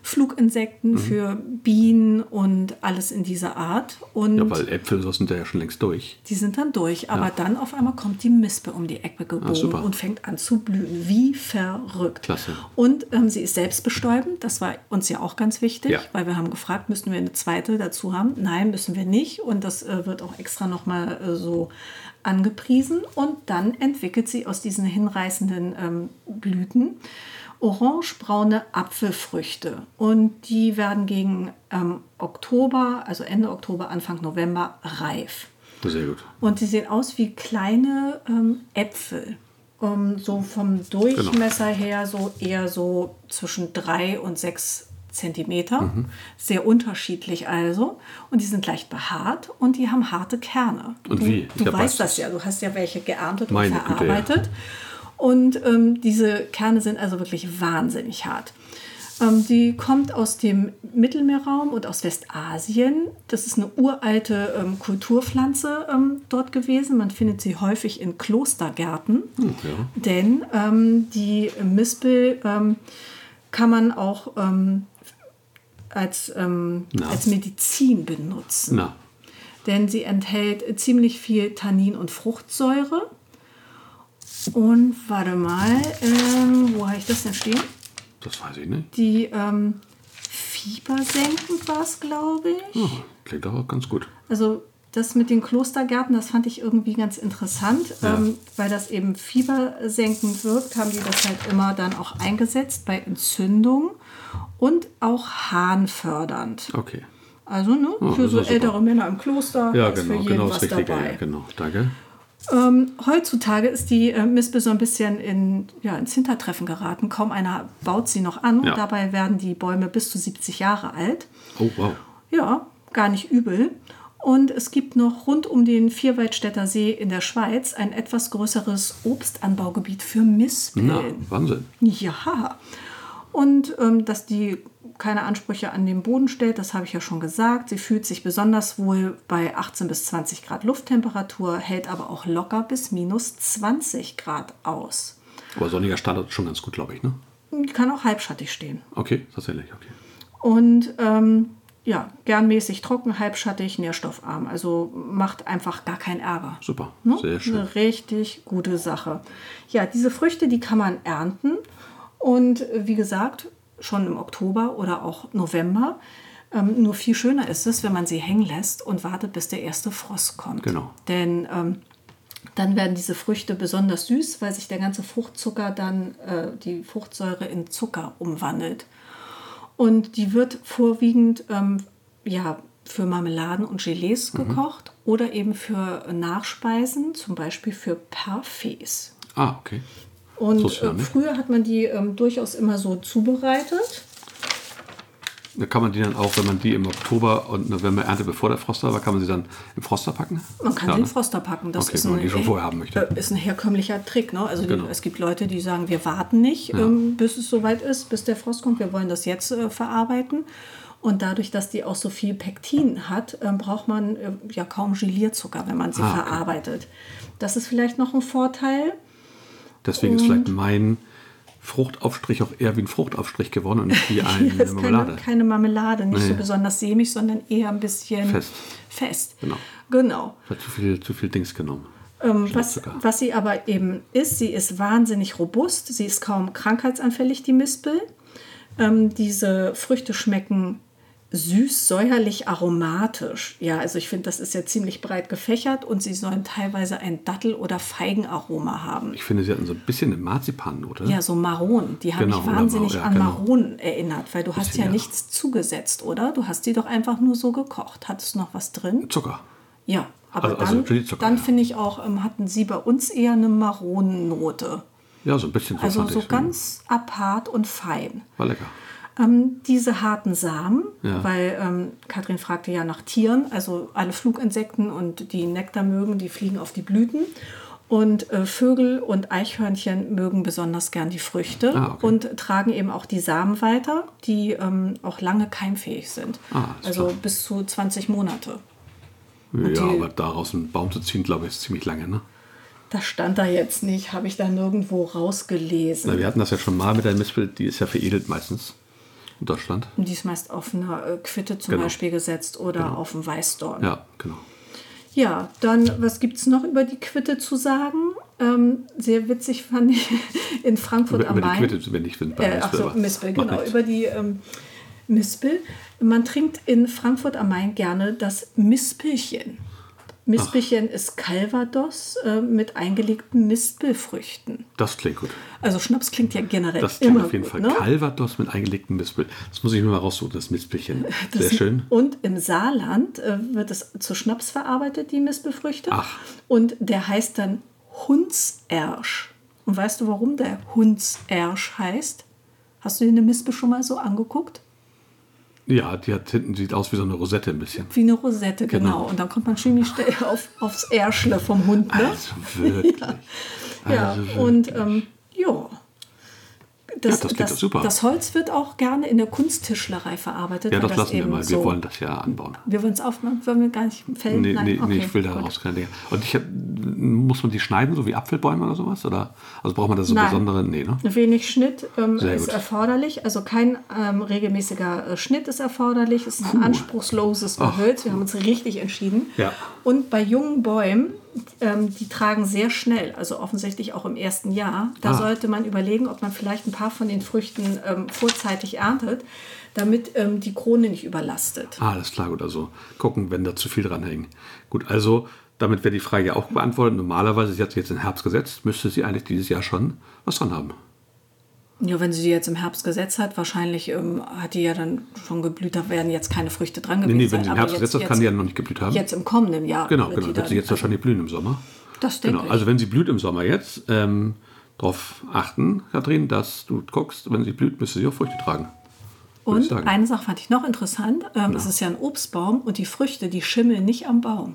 S2: Fluginsekten,
S1: Mhm.
S2: für Bienen und alles in dieser Art. Und
S1: Ja, weil Äpfel so sind ja schon längst durch.
S2: Die sind dann durch, aber dann auf einmal kommt die Mispe um die Ecke gebogen
S1: super.
S2: und fängt an zu blühen. Wie verrückt.
S1: Klasse.
S2: Und ähm, sie ist selbstbestäubend, das war uns ja auch ganz wichtig,
S1: Ja.
S2: weil wir haben gefragt, müssten wir eine zweite dazu haben? Nein, müssen wir nicht. Und das äh, wird auch extra nochmal äh, so angepriesen. Und dann entwickelt sie aus diesen hinreißenden ähm, Blüten orangebraune Apfelfrüchte. Und die werden gegen ähm, Oktober, also Ende Oktober, Anfang November reif.
S1: Sehr gut.
S2: Und die sehen aus wie kleine ähm, Äpfel. Ähm, so vom Durchmesser her so eher so zwischen drei und sechs Zentimeter.
S1: Mhm.
S2: Sehr unterschiedlich also. Und die sind leicht behaart und die haben harte Kerne.
S1: Und
S2: du,
S1: wie? Ich
S2: Du weißt das ja. Du hast ja welche geerntet
S1: Meine
S2: und
S1: Güte, ja.
S2: Und ähm, diese Kerne sind also wirklich wahnsinnig hart. Ähm, die kommt aus dem Mittelmeerraum und aus Westasien. Das ist eine uralte ähm, Kulturpflanze ähm, dort gewesen. Man findet sie häufig in Klostergärten.
S1: Ja.
S2: Denn ähm, die Mispel ähm, kann man auch als, als Medizin benutzen.
S1: Na,
S2: Denn sie enthält ziemlich viel Tannin und Fruchtsäure. Und warte mal, ähm, wo habe ich das denn stehen?
S1: das weiß ich nicht.
S2: Die ähm, fiebersenkend war es, glaube ich.
S1: Oh, klingt doch auch ganz gut.
S2: Also das mit den Klostergärten, das fand ich irgendwie ganz interessant,
S1: Ja.
S2: ähm, weil das eben fiebersenkend wirkt, haben die das halt immer dann auch eingesetzt bei Entzündung und auch harnfördernd.
S1: Okay.
S2: Also ne,
S1: Oh,
S2: für so
S1: ist super.
S2: ältere Männer im Kloster
S1: Ja,
S2: ist
S1: genau,
S2: für jeden
S1: genau
S2: was
S1: das Richtige.
S2: dabei.
S1: Ja, genau, danke.
S2: Ähm, heutzutage ist die äh, Mispe so ein bisschen in, ja, ins Hintertreffen geraten. Kaum einer baut sie noch an.
S1: Ja.
S2: Und dabei werden die Bäume bis zu 70 Jahre alt.
S1: Oh, wow.
S2: Ja, gar nicht übel. Und es gibt noch rund um den Vierwaldstätter See in der Schweiz ein etwas größeres Obstanbaugebiet für Mispeln.
S1: Na, Wahnsinn.
S2: Ja. Und ähm, dass die keine Ansprüche an den Boden stellt, das habe ich ja schon gesagt. Sie fühlt sich besonders wohl bei 18 bis 20 Grad Lufttemperatur, hält aber auch locker bis minus 20 Grad aus.
S1: Aber sonniger Standort ist schon ganz gut, glaube ich, ne?
S2: Kann auch halbschattig stehen.
S1: Okay, tatsächlich, okay.
S2: Und ähm, ja, gernmäßig trocken, halbschattig, nährstoffarm. Also macht einfach gar keinen Ärger.
S1: Super,
S2: Ne?
S1: sehr schön.
S2: Eine richtig gute Sache. Ja, diese Früchte, die kann man ernten. Und wie gesagt, schon im Oktober oder auch November. Ähm, nur viel schöner ist es, wenn man sie hängen lässt und wartet, bis der erste Frost kommt.
S1: Genau.
S2: Denn ähm, dann werden diese Früchte besonders süß, weil sich der ganze Fruchtzucker dann, äh, die Fruchtsäure in Zucker umwandelt. Und die wird vorwiegend ähm, ja, für Marmeladen und Gelees gekocht oder eben für Nachspeisen, zum Beispiel für Parfaits.
S1: Ah, okay.
S2: Und
S1: ja
S2: äh, früher hat man die ähm, durchaus immer so zubereitet.
S1: Da kann man die dann auch, wenn man die im Oktober und November erntet, bevor der Frost da war, kann man sie dann im Froster packen?
S2: Man kann
S1: Ja,
S2: sie
S1: ne?
S2: Froster packen. Das
S1: Okay,
S2: ist
S1: wenn man
S2: ein,
S1: die schon vorher haben möchte.
S2: äh, ist ein herkömmlicher Trick. Ne? Also
S1: Genau.
S2: die, es gibt Leute, die sagen, wir warten nicht, ähm, bis es soweit ist, bis der Frost kommt. Wir wollen das jetzt äh, verarbeiten. Und dadurch, dass die auch so viel Pektin hat, ähm, braucht man äh, ja kaum Gelierzucker, wenn man sie
S1: Ah, okay.
S2: verarbeitet. Das ist vielleicht noch ein Vorteil.
S1: Deswegen ist vielleicht mein Fruchtaufstrich auch eher wie ein Fruchtaufstrich geworden und nicht wie (laughs) eine
S2: ist
S1: Marmelade.
S2: keine, keine Marmelade, nicht so
S1: Nee.
S2: besonders sämig, sondern eher ein bisschen
S1: Fest.
S2: fest.
S1: Genau.
S2: Genau.
S1: Hat zu viel, zu viel Dings genommen.
S2: Ähm, was, was sie aber eben ist, sie ist wahnsinnig robust, sie ist kaum krankheitsanfällig, die Mispel. Ähm, diese Früchte schmecken süß, säuerlich, aromatisch. Ja, also ich finde, das ist ja ziemlich breit gefächert und sie sollen teilweise ein Dattel- oder Feigenaroma haben.
S1: Ich finde, sie hatten so ein bisschen eine Marzipannote.
S2: Ja, so Maron. Die haben
S1: Genau,
S2: mich wahnsinnig
S1: ja,
S2: an
S1: genau.
S2: Maronen erinnert, weil du hast ja,
S1: ja.
S2: nichts zugesetzt, oder? Du hast die doch einfach nur so gekocht. Hattest du noch was drin?
S1: Zucker.
S2: Ja, aber
S1: Also- also
S2: dann,
S1: Chilizucker,
S2: dann finde ich auch, ähm, hatten sie bei uns eher eine Maronennote.
S1: Ja, so ein bisschen so
S2: Also so ganz apart und fein.
S1: War lecker.
S2: Ähm, diese harten Samen,
S1: Ja.
S2: weil ähm, Katrin fragte ja nach Tieren, also alle Fluginsekten und die Nektar mögen, die fliegen auf die Blüten. Und äh, Vögel und Eichhörnchen mögen besonders gern die Früchte
S1: Ah, okay.
S2: und tragen eben auch die Samen weiter, die ähm, auch lange keimfähig sind.
S1: Ah,
S2: also
S1: klar.
S2: bis zu 20 Monate.
S1: Ja,
S2: die-
S1: aber daraus einen Baum zu ziehen, glaube ich, ist ziemlich lange. Ne?
S2: Das stand da jetzt nicht, habe ich da nirgendwo rausgelesen.
S1: Na, wir hatten das ja schon mal mit der Mispel, die ist ja veredelt meistens in Deutschland.
S2: Und die ist meist auf einer äh, Quitte zum
S1: Genau.
S2: Beispiel gesetzt oder auf dem Weißdorn.
S1: Ja, genau.
S2: Ja, dann, was gibt es noch über die Quitte zu sagen? Ähm, sehr witzig fand ich (laughs) in Frankfurt
S1: Über,
S2: am
S1: über die
S2: Main.
S1: Quitte, wenn ich bin bei
S2: Äh, ach so,
S1: aber
S2: Mispel, genau,
S1: nichts.
S2: über die ähm, Mispel. Man trinkt in Frankfurt am Main gerne das Mispelchen. Mispelchen ist Calvados äh, mit eingelegten Mispelfrüchten.
S1: Das klingt gut.
S2: Also Schnaps klingt ja generell
S1: Das klingt
S2: immer
S1: auf jeden
S2: gut,
S1: Fall.
S2: ne?
S1: Calvados mit eingelegtem Mispel. Das muss ich nur mal raussuchen, das Mispelchen. (laughs) Sehr
S2: Das-
S1: schön.
S2: Und im Saarland äh, wird es zu Schnaps verarbeitet, die Mispelfrüchte.
S1: Ach.
S2: Und der heißt dann Hundsersch. Und weißt du, warum der Hundsersch heißt? Hast du dir eine Mispel schon mal so angeguckt?
S1: Ja, die hat hinten sieht aus wie so eine Rosette ein bisschen.
S2: Wie eine Rosette, genau.
S1: Genau.
S2: Und dann kommt man ziemlich schnell (laughs) auf, aufs Ärschle vom Hund. Ne?
S1: Also wirklich. (laughs)
S2: Ja,
S1: Also wirklich.
S2: und ähm, ja. Das,
S1: das klingt doch super.
S2: das Holz wird auch gerne in der Kunsttischlerei verarbeitet.
S1: Ja, das lassen wir mal. Wir
S2: so-
S1: wollen das ja anbauen.
S2: Wir wollen es aufmachen, wollen wir gar nicht fällen?
S1: Nee,
S2: Nein,
S1: nee,
S2: okay,
S1: nee, ich will da
S2: gut.
S1: raus keine Dinge. Und ich hab, muss man die schneiden, so wie Apfelbäume oder sowas? Oder? Also braucht man da so
S2: Nein.
S1: besondere. Nee, ne?
S2: Wenig Schnitt ähm, ist
S1: gut.
S2: erforderlich, also kein ähm, regelmäßiger äh, Schnitt ist erforderlich. Es ist ein anspruchsloses Gehölz. Wir haben uns richtig entschieden.
S1: Ja.
S2: Und bei jungen Bäumen, ähm, die tragen sehr schnell, also offensichtlich auch im ersten Jahr. Da
S1: Ah.
S2: sollte man überlegen, ob man vielleicht ein paar von den Früchten ähm, vorzeitig erntet, damit ähm, die Krone nicht überlastet.
S1: Ah, alles klar, gut. Also gucken, wenn da zu viel dranhängen. Gut, also damit wäre die Frage ja auch beantwortet. Normalerweise, sie hat sich jetzt in Herbst gesetzt, müsste sie eigentlich dieses Jahr schon was dran haben.
S2: Ja, wenn sie die jetzt im Herbst gesetzt hat, wahrscheinlich ähm, hat die ja dann schon geblüht, da werden jetzt keine Früchte dran
S1: Nee,
S2: gewesen
S1: nee, wenn
S2: sein.
S1: sie im Herbst gesetzt hat, kann die ja noch nicht geblüht haben.
S2: Jetzt im kommenden Jahr.
S1: Genau,
S2: wird
S1: genau.
S2: die
S1: Wird sie jetzt wahrscheinlich blühen im Sommer.
S2: Das denke
S1: Genau.
S2: ich.
S1: Also wenn sie blüht im Sommer jetzt, ähm, darauf achten, Kathrin, dass du guckst, wenn sie blüht, müsste sie auch Früchte tragen.
S2: und eine Sache fand ich noch interessant. Ähm, Es ist ja ein Obstbaum und die Früchte, die schimmeln nicht am Baum.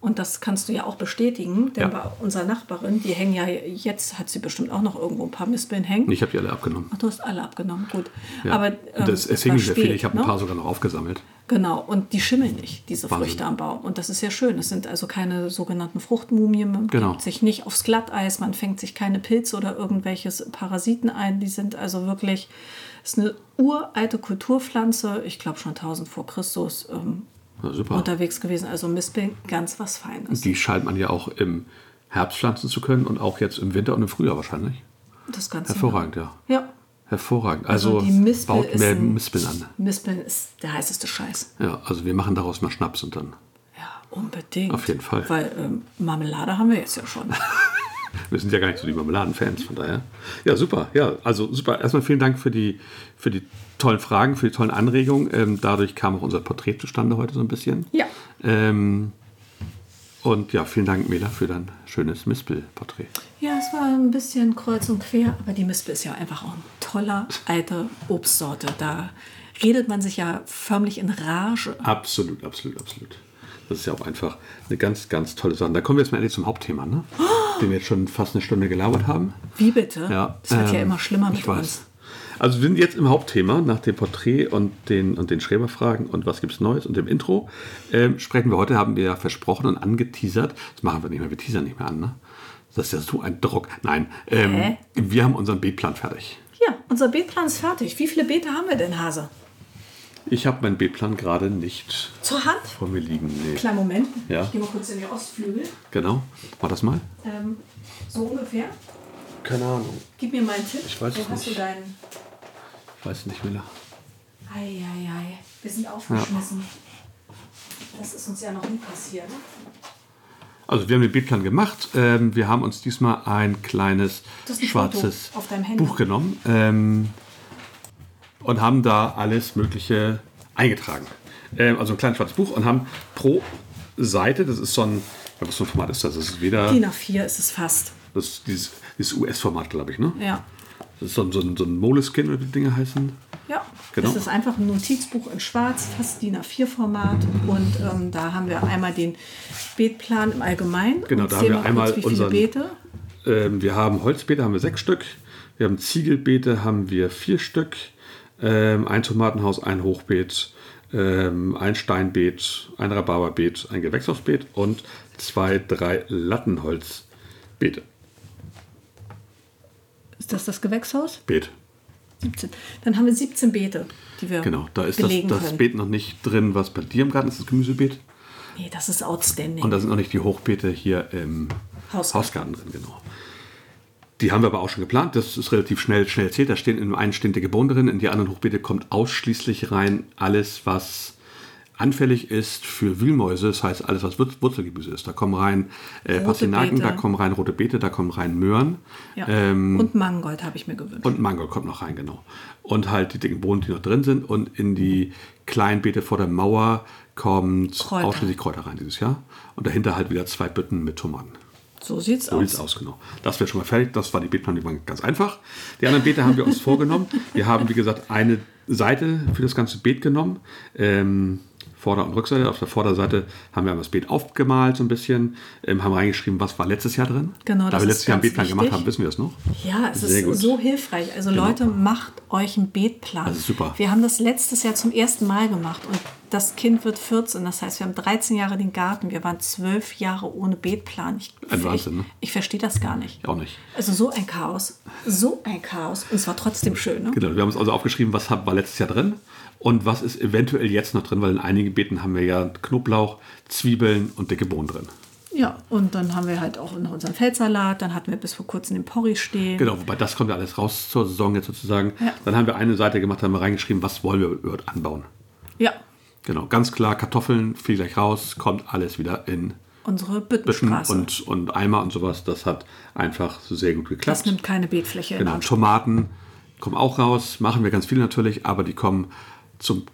S2: Und das kannst du ja auch bestätigen, denn
S1: Ja.
S2: bei unserer Nachbarin, die hängen ja jetzt, hat sie bestimmt auch noch irgendwo ein paar Mispeln hängen.
S1: Ich habe die alle abgenommen.
S2: Ach, du hast alle abgenommen, gut.
S1: Ja.
S2: Aber ähm,
S1: das, es hingen sehr viele. Ich habe
S2: ne?
S1: ein paar sogar noch aufgesammelt.
S2: Genau, und die schimmeln nicht, diese
S1: Wahnsinn.
S2: Früchte am Baum. Und das ist ja schön. Es sind also keine sogenannten Fruchtmumien. Man
S1: Genau.
S2: gibt sich nicht aufs Glatteis, man fängt sich keine Pilze oder irgendwelches Parasiten ein. Die sind also wirklich, es ist eine uralte Kulturpflanze, ich glaube schon 1000 vor Christus ähm,
S1: super.
S2: unterwegs gewesen. Also Mispel, ganz was Feines.
S1: Die scheint man ja auch im Herbst pflanzen zu können und auch jetzt im Winter und im Frühjahr wahrscheinlich.
S2: Das Ganze.
S1: Hervorragend, ja.
S2: Ja,
S1: Hervorragend. Also,
S2: die Mispel
S1: baut mehr Mispeln an.
S2: Mispeln ist der heißeste Scheiß.
S1: Ja, also wir machen daraus mal Schnaps und dann.
S2: Ja, unbedingt.
S1: Auf jeden Fall.
S2: Weil ähm, Marmelade haben wir jetzt ja schon. (laughs) (laughs)
S1: Wir sind ja gar nicht so die Marmeladenfans, von daher. Ja, super. Ja, also super. Erstmal vielen Dank für die, für die tollen Fragen, für die tollen Anregungen. Ähm, dadurch kam auch unser Porträt zustande heute so ein bisschen.
S2: Ja.
S1: Ähm, und ja, vielen Dank, Mela, für dein schönes Mispel-Porträt.
S2: Ja, es war ein bisschen kreuz und quer, aber die Mispel ist ja einfach auch eine tolle alte Obstsorte. Da redet man sich ja förmlich in Rage.
S1: Absolut, absolut, absolut. Das ist ja auch einfach eine ganz, ganz tolle Sache. Da kommen wir jetzt mal endlich zum Hauptthema, ne? Den wir jetzt schon fast eine Stunde gelabert haben.
S2: Wie bitte?
S1: Ja,
S2: Es wird ja
S1: ähm,
S2: immer schlimmer
S1: ich
S2: mit
S1: weiß.
S2: uns.
S1: Also wir sind jetzt im Hauptthema, nach dem Porträt und den, und den Schreberfragen und was gibt's Neues und dem Intro, ähm, sprechen wir heute, haben wir ja versprochen und angeteasert. Das machen wir nicht mehr, wir teasern nicht mehr an, ne? Das ist ja so ein Druck. Nein, ähm, wir haben unseren Beetplan fertig.
S2: Ja, unser Beetplan ist fertig. Wie viele Beete haben wir denn, Hase?
S1: Ich habe meinen Beetplan gerade nicht
S2: Zur Hand?
S1: vor mir liegen. Nee.
S2: Kleinen Moment.
S1: Ja.
S2: Ich gehe mal kurz in die Ostflügel.
S1: Genau. Mach das mal.
S2: Ähm, so ungefähr.
S1: Keine Ahnung.
S2: Gib mir mal einen Tipp.
S1: Ich weiß
S2: Wo
S1: es
S2: hast
S1: nicht.
S2: du deinen...
S1: Weiß nicht, Mila.
S2: Eieiei. Wir sind aufgeschmissen. Das ist uns ja noch nie passiert.
S1: Also wir haben den Beetplan gemacht. Ähm, wir haben uns diesmal ein kleines schwarzes. Buch genommen ähm, und haben da alles Mögliche eingetragen. Ähm, also ein kleines schwarzes Buch und haben pro Seite, das ist so ein, was für ein Format ist das? Das ist weder,
S2: DIN A4 ist es fast.
S1: das ist dieses, dieses US-Format, glaube ich, ne?
S2: Ja.
S1: Das ist so ein, so ein, so ein Moleskin, oder wie die Dinge heißen.
S2: Ja,
S1: Genau.
S2: es ist einfach ein Notizbuch in schwarz, fast DIN A4-Format. Und ähm, da haben wir einmal den Beetplan im Allgemeinen.
S1: Genau, da haben wir
S2: mal
S1: einmal
S2: kurz,
S1: unseren-
S2: Beete.
S1: Ähm, wir haben Holzbeete, haben wir sechs Stück. Wir haben Ziegelbeete, haben wir vier Stück. Ähm, ein Tomatenhaus, ein Hochbeet, ähm, ein Steinbeet, ein Rhabarberbeet, ein Gewächshausbeet und zwei, drei Lattenholzbeete.
S2: Ist das das Gewächshaus?
S1: Beet.
S2: 17. Dann haben wir 17 Beete, die wir
S1: Genau, da ist das, das
S2: können.
S1: Beet noch nicht drin, was bei dir im Garten ist, das Gemüsebeet.
S2: Nee, das ist outstanding.
S1: Und da sind noch nicht die Hochbeete hier im
S2: Hausgarten.
S1: Hausgarten drin, genau. Die haben wir aber auch schon geplant. Das ist relativ schnell, schnell erzählt. Da stehen in einen stehen dicke Bohnen drin, in die anderen Hochbeete kommt ausschließlich rein alles, was anfällig ist für Wühlmäuse. Das heißt, alles, was Wurz- Wurzelgemüse ist. Da kommen rein äh, Pastinaken, da kommen rein rote Beete, da kommen rein Möhren.
S2: ja.
S1: ähm,
S2: und Mangold habe ich mir gewünscht.
S1: Und Mango kommt noch rein, genau. Und halt die dicken Bohnen, die noch drin sind. Und in die kleinen Beete vor der Mauer kommt
S2: Kräuter.
S1: ausschließlich Kräuter rein dieses Jahr. Und dahinter halt wieder zwei Bütten mit Tomaten.
S2: So sieht's
S1: So
S2: aus.
S1: sieht's aus, genau. Das wäre schon mal fertig. Das war die Beetplanung, ganz einfach. Die anderen Beete haben wir uns (laughs) vorgenommen. Wir haben, wie gesagt, eine Seite für das ganze Beet genommen. Ähm, Vorder- und Rückseite. Auf der Vorderseite haben wir das Beet aufgemalt so ein bisschen, ähm, haben reingeschrieben, was war letztes Jahr drin.
S2: Genau,
S1: da
S2: das
S1: wir
S2: ist
S1: letztes Jahr einen Beetplan gemacht haben, wissen wir das noch.
S2: Ja, es
S1: Sehr
S2: ist
S1: gut.
S2: so hilfreich. Also
S1: Genau.
S2: Leute, macht euch einen Beetplan.
S1: Das ist super.
S2: Wir haben das letztes Jahr zum ersten Mal gemacht und das Kind wird 14. Das heißt, wir haben 13 Jahre den Garten. Wir waren zwölf Jahre ohne Beetplan. Ich,
S1: Ein Wahnsinn, ne?
S2: Ich, ich verstehe das gar nicht.
S1: Auch nicht.
S2: Also so ein Chaos. So ein Chaos. Und es war trotzdem schön. Ne?
S1: Genau, wir haben uns also aufgeschrieben, was war letztes Jahr drin und was ist eventuell jetzt noch drin, weil in einigen Beeten haben wir ja Knoblauch, Zwiebeln und dicke Bohnen drin.
S2: Ja, und dann haben wir halt auch noch unseren Feldsalat. Dann hatten wir bis vor kurzem den Porree stehen.
S1: Genau, wobei das kommt ja alles raus zur Saison jetzt sozusagen.
S2: Ja.
S1: Dann haben wir eine Seite gemacht, haben wir reingeschrieben, was wollen wir überhaupt anbauen.
S2: Ja,
S1: Genau, ganz klar, Kartoffeln, fiel gleich raus, kommt alles wieder in
S2: unsere
S1: Büschen
S2: Büttenstraße.
S1: und, und Eimer und sowas. Das hat einfach sehr gut
S2: das
S1: geklappt.
S2: nimmt keine Beetfläche
S1: Genau. Tomaten kommen auch raus, machen wir ganz viel natürlich, aber die kommen zum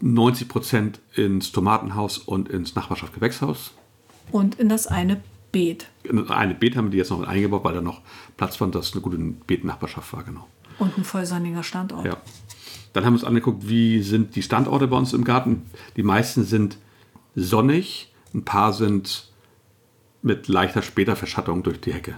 S1: 90 Prozent ins Tomatenhaus und ins Nachbarschaftsgewächshaus.
S2: Und in das eine Beet.
S1: Eine Beet haben wir die jetzt noch eingebaut, weil da noch Platz fand, dass eine gute Beetnachbarschaft war, genau.
S2: Und ein vollsonniger Standort.
S1: Ja. Dann haben wir uns angeguckt, wie sind die Standorte bei uns im Garten. Die meisten sind sonnig, ein paar sind mit leichter später Verschattung durch die Hecke.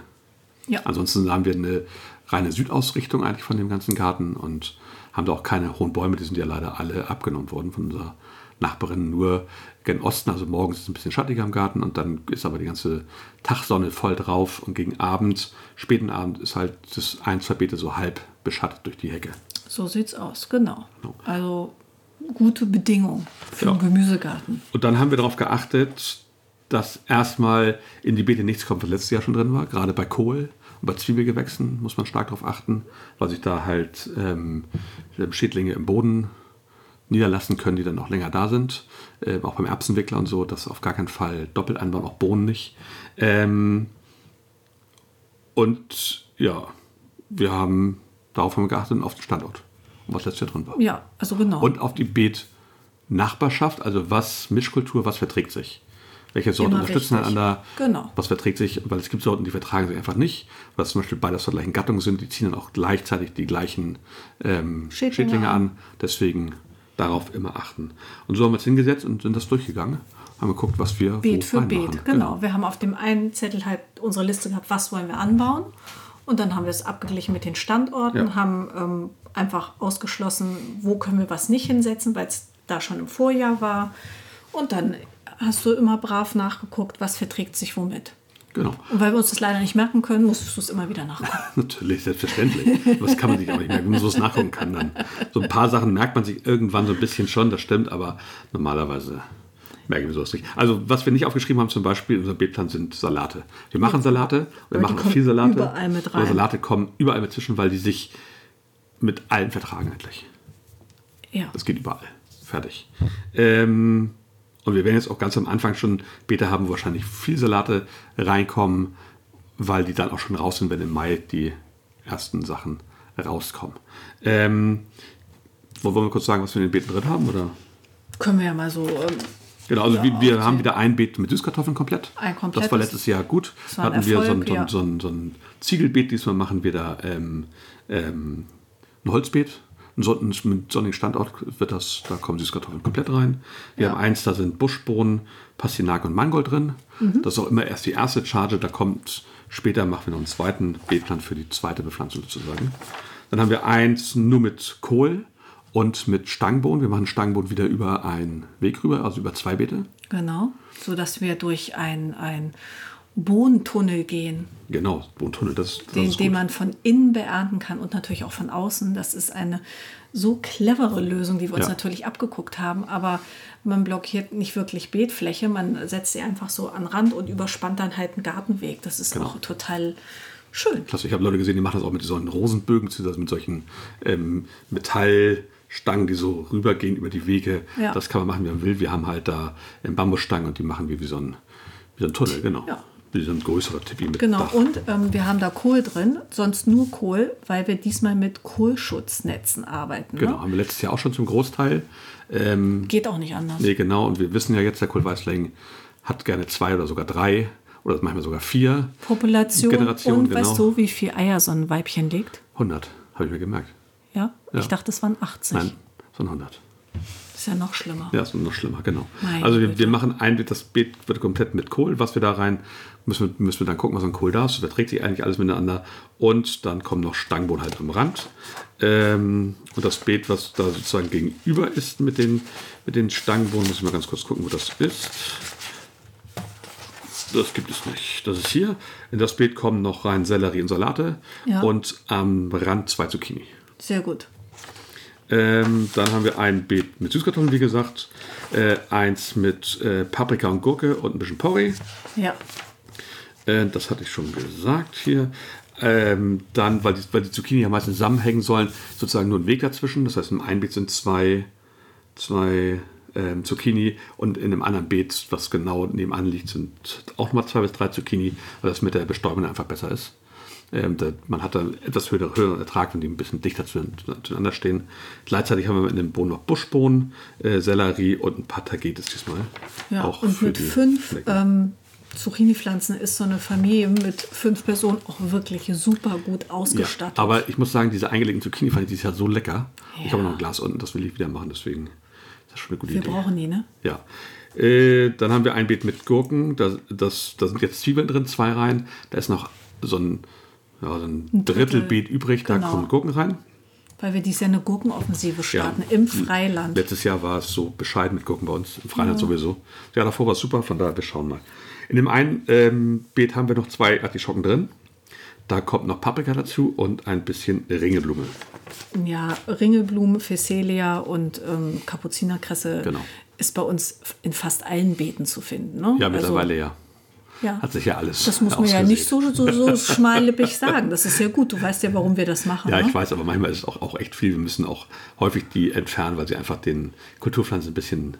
S2: Ja.
S1: Ansonsten haben wir eine reine Südausrichtung eigentlich von dem ganzen Garten und haben da auch keine hohen Bäume, die sind ja leider alle abgenommen worden von unserer Nachbarin, nur gen Osten, also morgens ist es ein bisschen schattiger im Garten und dann ist aber die ganze Tagsonne voll drauf und gegen Abend, späten Abend ist halt das ein, zwei Beete so halb beschattet durch die Hecke.
S2: So sieht's aus, genau. Also gute Bedingungen für
S1: Ja.
S2: einen Gemüsegarten.
S1: Und dann haben wir darauf geachtet, dass erstmal in die Beete nichts kommt, was letztes Jahr schon drin war, gerade bei Kohl bei Zwiebelgewächsen muss man stark darauf achten, weil sich da halt ähm, Schädlinge im Boden niederlassen können, die dann noch länger da sind. Ähm, auch beim Erbsenwickler und so, das auf gar keinen Fall doppelt anbauen, auch Bohnen nicht. Ähm, und ja, wir haben darauf haben wir geachtet auf den Standort, was letztes Jahr drin war.
S2: Ja, also genau.
S1: Und auf die Beetnachbarschaft, also was Mischkultur, was verträgt sich. Welche Sorten
S2: Immer
S1: unterstützen
S2: wichtig.
S1: einander?
S2: Genau.
S1: Was verträgt sich? Weil es gibt Sorten, die vertragen sich einfach nicht. Weil es zum Beispiel beides zur gleichen Gattung sind. Die ziehen dann auch gleichzeitig die gleichen ähm,
S2: Schädlinge
S1: Schädlinge,
S2: an.
S1: an. Deswegen darauf immer achten. Und so haben wir es hingesetzt und sind das durchgegangen. Haben geguckt, was wir
S2: Beet
S1: wo
S2: für Beet,
S1: reinmachen.
S2: genau. Wir haben auf dem einen Zettel halt unsere Liste gehabt, was wollen wir anbauen. Und dann haben wir es abgeglichen mit den Standorten,
S1: Ja.
S2: haben ähm, einfach ausgeschlossen, wo können wir was nicht hinsetzen, weil es da schon im Vorjahr war. Und dann hast du immer brav nachgeguckt, was verträgt sich womit.
S1: Genau.
S2: Und weil wir uns das leider nicht merken können, musstest du es immer wieder nachgucken. (laughs)
S1: Natürlich, selbstverständlich. Was kann man sich auch nicht merken, wenn man so es nachgucken kann. Dann. So ein paar Sachen merkt man sich irgendwann so ein bisschen schon, das stimmt, aber normalerweise merken wir sowas nicht. Also, was wir nicht aufgeschrieben haben, zum Beispiel in unserem Beetplan sind Salate. Wir machen Salate, wir machen auch viel Salate.
S2: überall mit
S1: Aber
S2: rein.
S1: Salate kommen überall mit zwischen, weil die sich mit allen vertragen eigentlich.
S2: Ja.
S1: Das geht überall. Fertig. Ähm, und wir werden jetzt auch ganz am Anfang schon, Beete haben, wo wahrscheinlich viel Salate reinkommen, weil die dann auch schon raus sind, wenn im Mai die ersten Sachen rauskommen. Ähm, wollen wir kurz sagen, was wir in den Beeten drin haben? Oder?
S2: Können wir ja mal so. Ähm,
S1: Genau, also
S2: Ja,
S1: wir, wir haben wieder ein Beet mit Süßkartoffeln komplett.
S2: Ein
S1: Das
S2: komplettes.
S1: war letztes Jahr gut.
S2: Das war ein
S1: hatten wir so ein,
S2: Erfolg,
S1: so, ein, so, ein, so ein Ziegelbeet. Diesmal machen wir da ähm, ähm, ein Holzbeet. Son- Mit sonnigen Standort wird das, da kommen Süßkartoffeln komplett rein. Wir
S2: Ja.
S1: haben eins, da sind Buschbohnen, Pastinak und Mangold drin.
S2: Mhm.
S1: Das ist auch immer erst die erste Charge. Da kommt später machen wir noch einen zweiten Beetplan für die zweite Bepflanzung sozusagen. Dann haben wir eins nur mit Kohl und mit Stangenbohnen. Wir machen Stangenbohnen wieder über einen Weg rüber, also über zwei Beete.
S2: genau. So dass wir durch ein, ein Bohnentunnel gehen.
S1: Genau, Bohnentunnel, das, das
S2: den, den man von innen beernten kann und natürlich auch von außen. Das ist eine so clevere Lösung, die wir uns
S1: Ja.
S2: natürlich abgeguckt haben. Aber man blockiert nicht wirklich Beetfläche, man setzt sie einfach so an Rand und überspannt dann halt einen Gartenweg. Das ist
S1: Genau.
S2: auch total schön.
S1: Klasse, ich habe Leute gesehen, die machen das auch mit solchen Rosenbögen, also mit solchen ähm, Metallstangen, die so rübergehen über die Wege.
S2: Ja.
S1: Das kann man machen, wie man will. Wir haben halt da ähm, Bambusstangen und die machen wir wie so ein, wie so ein Tunnel, genau.
S2: Ja.
S1: So ein größerer Tippi mit
S2: Genau,
S1: Dach.
S2: und ähm, wir haben da Kohl drin, sonst nur Kohl, weil wir diesmal mit Kohlschutznetzen arbeiten.
S1: Genau,
S2: Ne?
S1: haben wir letztes Jahr auch schon zum Großteil. Ähm,
S2: Geht auch nicht anders.
S1: nee, genau, und wir wissen ja jetzt, der Kohlweißling hat gerne zwei oder sogar drei oder manchmal sogar vier.
S2: Population.
S1: Generation,
S2: und weißt
S1: genau.
S2: du, wie viel Eier so ein Weibchen legt?
S1: 100, habe ich mir gemerkt.
S2: Ja?
S1: Ja.
S2: Ich dachte, es waren 80.
S1: Nein, so ein 100.
S2: Das ist ja noch schlimmer.
S1: Ja, ist noch schlimmer, genau.
S2: Meine
S1: also wir, wir machen ein Beet, das Beet wird komplett mit Kohl, was wir da rein, müssen wir, müssen wir dann gucken, was an Kohl da ist. Das verträgt sich eigentlich alles miteinander. Und dann kommen noch Stangenbohnen halt am Rand. Ähm, und das Beet, was da sozusagen gegenüber ist mit den, mit den Stangenbohnen, muss ich mal ganz kurz gucken, wo das ist. Das gibt es nicht. Das ist hier. In das Beet kommen noch rein Sellerie und Salate
S2: Ja.
S1: und am Rand zwei Zucchini.
S2: Sehr gut.
S1: Ähm, dann haben wir ein Beet mit Süßkartoffeln, wie gesagt. Äh, eins mit äh, Paprika und Gurke und ein bisschen Porree.
S2: Ja.
S1: Äh, das hatte ich schon gesagt hier. Ähm, dann, weil die, weil die Zucchini ja meistens zusammenhängen sollen, sozusagen nur ein Weg dazwischen. Das heißt, im einen Beet sind zwei, zwei ähm, Zucchini und in einem anderen Beet, was genau nebenan liegt, sind auch nochmal zwei bis drei Zucchini, weil das mit der Bestäubung einfach besser ist. Ähm, da, man hat dann etwas höheren, höheren Ertrag, wenn die ein bisschen dichter zu- zueinander stehen. Gleichzeitig haben wir in dem Bohnen noch Buschbohnen, äh, Sellerie und ein paar Tagetes diesmal.
S2: Ja,
S1: Auch
S2: und mit fünf ähm, Zucchini-Pflanzen ist so eine Familie mit fünf Personen auch wirklich super gut
S1: Ja,
S2: ausgestattet.
S1: aber ich muss sagen, diese eingelegten Zucchini fand ich dieses Jahr so lecker. Ich
S2: Ja.
S1: habe noch ein Glas unten, das will ich wieder machen, deswegen ist das schon eine gute
S2: wir
S1: Idee.
S2: brauchen die, ne?
S1: Ja. Äh, dann haben wir ein Beet mit Gurken. Da, das, da sind jetzt Zwiebeln drin, zwei rein. Da ist noch so ein, ja, so ein,
S2: Ein Drittel.
S1: Drittelbeet übrig. Da
S2: Genau.
S1: kommen Gurken rein.
S2: Weil wir dieses Jahr eine Gurkenoffensive starten
S1: Ja.
S2: im Freiland.
S1: Letztes Jahr war es so bescheiden mit Gurken bei uns, im Freiland sowieso. Ja, davor war es super, von daher, wir schauen mal. In dem einen ähm, Beet haben wir noch zwei Artischocken drin. Da kommt noch Paprika dazu und ein bisschen Ringelblume.
S2: Ja, Ringelblume, Phacelia und ähm, Kapuzinerkresse
S1: Genau.
S2: ist bei uns in fast allen Beeten zu finden. Ne?
S1: Ja, mittlerweile ja.
S2: Ja.
S1: hat sich ja alles
S2: Das muss man ja nicht so, so, so schmallippig sagen. Das ist ja gut. Du weißt ja, warum wir das machen.
S1: Ja,
S2: ne?
S1: ich weiß, aber manchmal ist es auch, auch echt viel. Wir müssen auch häufig die entfernen, weil sie einfach den Kulturpflanzen ein bisschen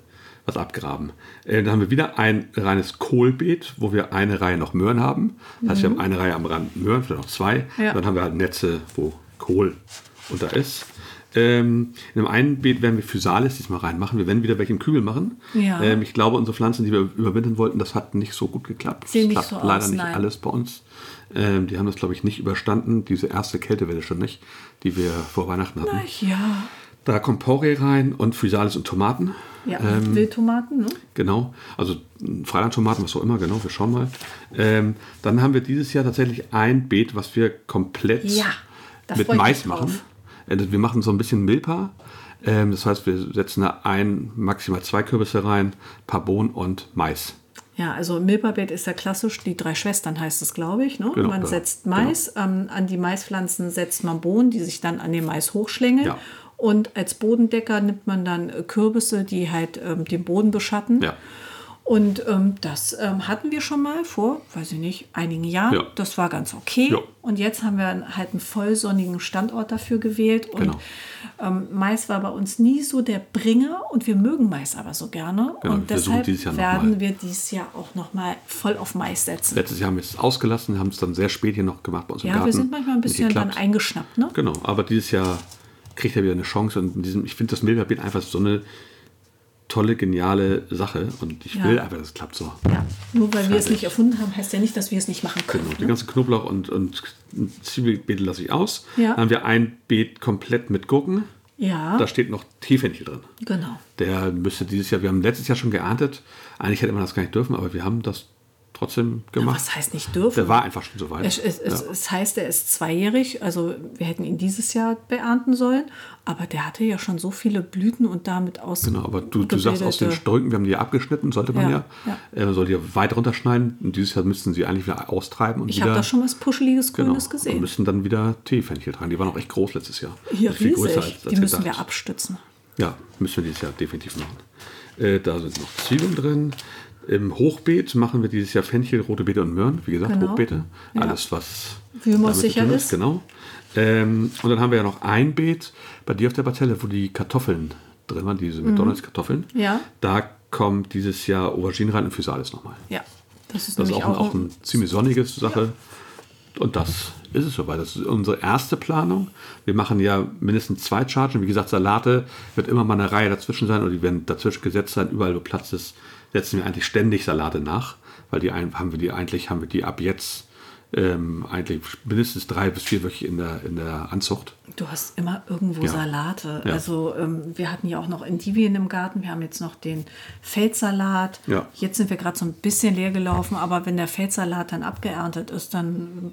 S1: was abgraben. Äh, dann haben wir wieder ein reines Kohlbeet, wo wir eine Reihe noch Möhren haben. Das heißt, wir haben eine Reihe am Rand Möhren, vielleicht noch zwei.
S2: Mhm. Ja.
S1: Dann haben wir halt Netze, wo Kohl unter ist. Ähm, in dem einen Beet werden wir Physalis diesmal reinmachen. Wir werden wieder welche im Kübel machen.
S2: Ja.
S1: Ähm, ich glaube, unsere Pflanzen, die wir überwintern wollten, das hat nicht so gut geklappt.
S2: Sehen
S1: das klappt
S2: so
S1: leider
S2: aus,
S1: nicht
S2: nein.
S1: alles bei uns. Ähm, die haben das, glaube ich, nicht überstanden. Diese erste Kältewelle schon nicht, die wir vor Weihnachten hatten.
S2: ja.
S1: Da kommt Porree rein und Physalis und Tomaten.
S2: Ja,
S1: Ähm,
S2: Wildtomaten, ne?
S1: Genau, also mh, Freilandtomaten, was auch immer, genau, wir schauen mal. Ähm, dann haben wir dieses Jahr tatsächlich ein Beet, was wir komplett
S2: Ja,
S1: mit Mais machen. Äh, Wir machen so ein bisschen Milpa. Ähm, das heißt, wir setzen da ein, maximal zwei Kürbisse rein, paar Bohnen und Mais.
S2: Ja, also Milperbeet ist ja klassisch, die drei Schwestern heißt es, glaube ich. Ne?
S1: Genau,
S2: man
S1: ja.
S2: setzt Mais, ähm, an die Maispflanzen setzt man Bohnen, die sich dann an den Mais hochschlängeln.
S1: Ja.
S2: Und als Bodendecker nimmt man dann äh, Kürbisse, die halt ähm, den Boden beschatten.
S1: Ja.
S2: Und ähm, das ähm, hatten wir schon mal vor, weiß ich nicht, einigen Jahren.
S1: Ja.
S2: Das war ganz okay.
S1: Ja.
S2: Und jetzt haben wir halt einen vollsonnigen Standort dafür gewählt. Und
S1: Genau.
S2: ähm, Mais war bei uns nie so der Bringer und wir mögen Mais aber so gerne.
S1: Genau,
S2: und deshalb werden wir dieses Jahr auch noch mal voll auf Mais setzen.
S1: Letztes Jahr haben wir es ausgelassen, haben es dann sehr spät hier noch gemacht bei uns im
S2: Ja,
S1: Garten.
S2: wir sind manchmal ein bisschen dann eingeschnappt, ne?
S1: Genau, aber dieses Jahr kriegt er wieder eine Chance und in diesem, ich finde das Milberbeet einfach so eine tolle, geniale Sache und ich
S2: Ja.
S1: will einfach, dass es klappt so.
S2: Ja. Nur weil wir es nicht erfunden haben, heißt ja nicht, dass wir es nicht machen können.
S1: Genau,
S2: ne?
S1: ganzen Knoblauch und, und Zwiebelbeete lasse ich aus.
S2: Ja.
S1: Dann haben wir ein Beet komplett mit Gurken.
S2: Ja,
S1: Da steht noch Teefenchel drin.
S2: genau.
S1: Der müsste dieses Jahr, wir haben letztes Jahr schon geerntet. Eigentlich hätte man das gar nicht dürfen, aber wir haben das trotzdem gemacht.
S2: Was heißt nicht dürfen?
S1: Der war einfach schon so weit.
S2: Es, es,
S1: ja.
S2: es heißt, er ist zweijährig, also wir hätten ihn dieses Jahr beernten sollen, aber der hatte ja schon so viele Blüten und damit aus.
S1: Genau, aber du, du sagst aus den Strünken, wir haben die ja abgeschnitten, sollte man ja.
S2: Ja,
S1: Äh, man soll die ja weit runterschneiden und dieses Jahr müssten sie eigentlich wieder austreiben und
S2: Ich habe da schon was Puscheliges,
S1: genau,
S2: Grünes
S1: und
S2: gesehen.
S1: müssen dann wieder Teefenchel tragen. Die waren auch echt groß letztes Jahr.
S2: Hier
S1: Also viel größer als- als
S2: Die müssen wir abstützen.
S1: Ja, müssen wir dieses Jahr definitiv machen. Äh, da sind noch Zwiebeln drin. Im Hochbeet machen wir dieses Jahr Fenchel, rote Beete und Möhren. Wie gesagt,
S2: Genau.
S1: Hochbeete.
S2: Ja.
S1: Alles, was
S2: sicher
S1: tun
S2: ist.
S1: Genau. Ähm, und dann haben wir ja noch ein Beet bei dir auf der Parzelle, wo die Kartoffeln drin waren, diese McDonalds-Kartoffeln.
S2: Mhm. Ja.
S1: Da kommt dieses Jahr Aubergine rein und Physalis nochmal.
S2: Ja, das ist
S1: Das ist
S2: nämlich
S1: auch, ein,
S2: auch,
S1: eine ziemlich sonnige Sache. Und das ist es soweit. Das ist unsere erste Planung. Wir machen ja mindestens zwei Chargen. Wie gesagt, Salate wird immer mal eine Reihe dazwischen sein oder die werden dazwischen gesetzt sein. Überall, wo Platz ist, setzen wir eigentlich ständig Salate nach, weil die haben wir die eigentlich haben wir die ab jetzt ähm, eigentlich mindestens drei bis vier Wöchchen in der, in der Anzucht.
S2: Du hast immer irgendwo
S1: Ja.
S2: Salate.
S1: Ja.
S2: Also ähm, wir hatten ja auch noch Endivien im Garten. Wir haben jetzt noch den Feldsalat.
S1: Ja.
S2: Jetzt sind wir gerade so ein bisschen leer gelaufen, aber wenn der Feldsalat dann abgeerntet ist, dann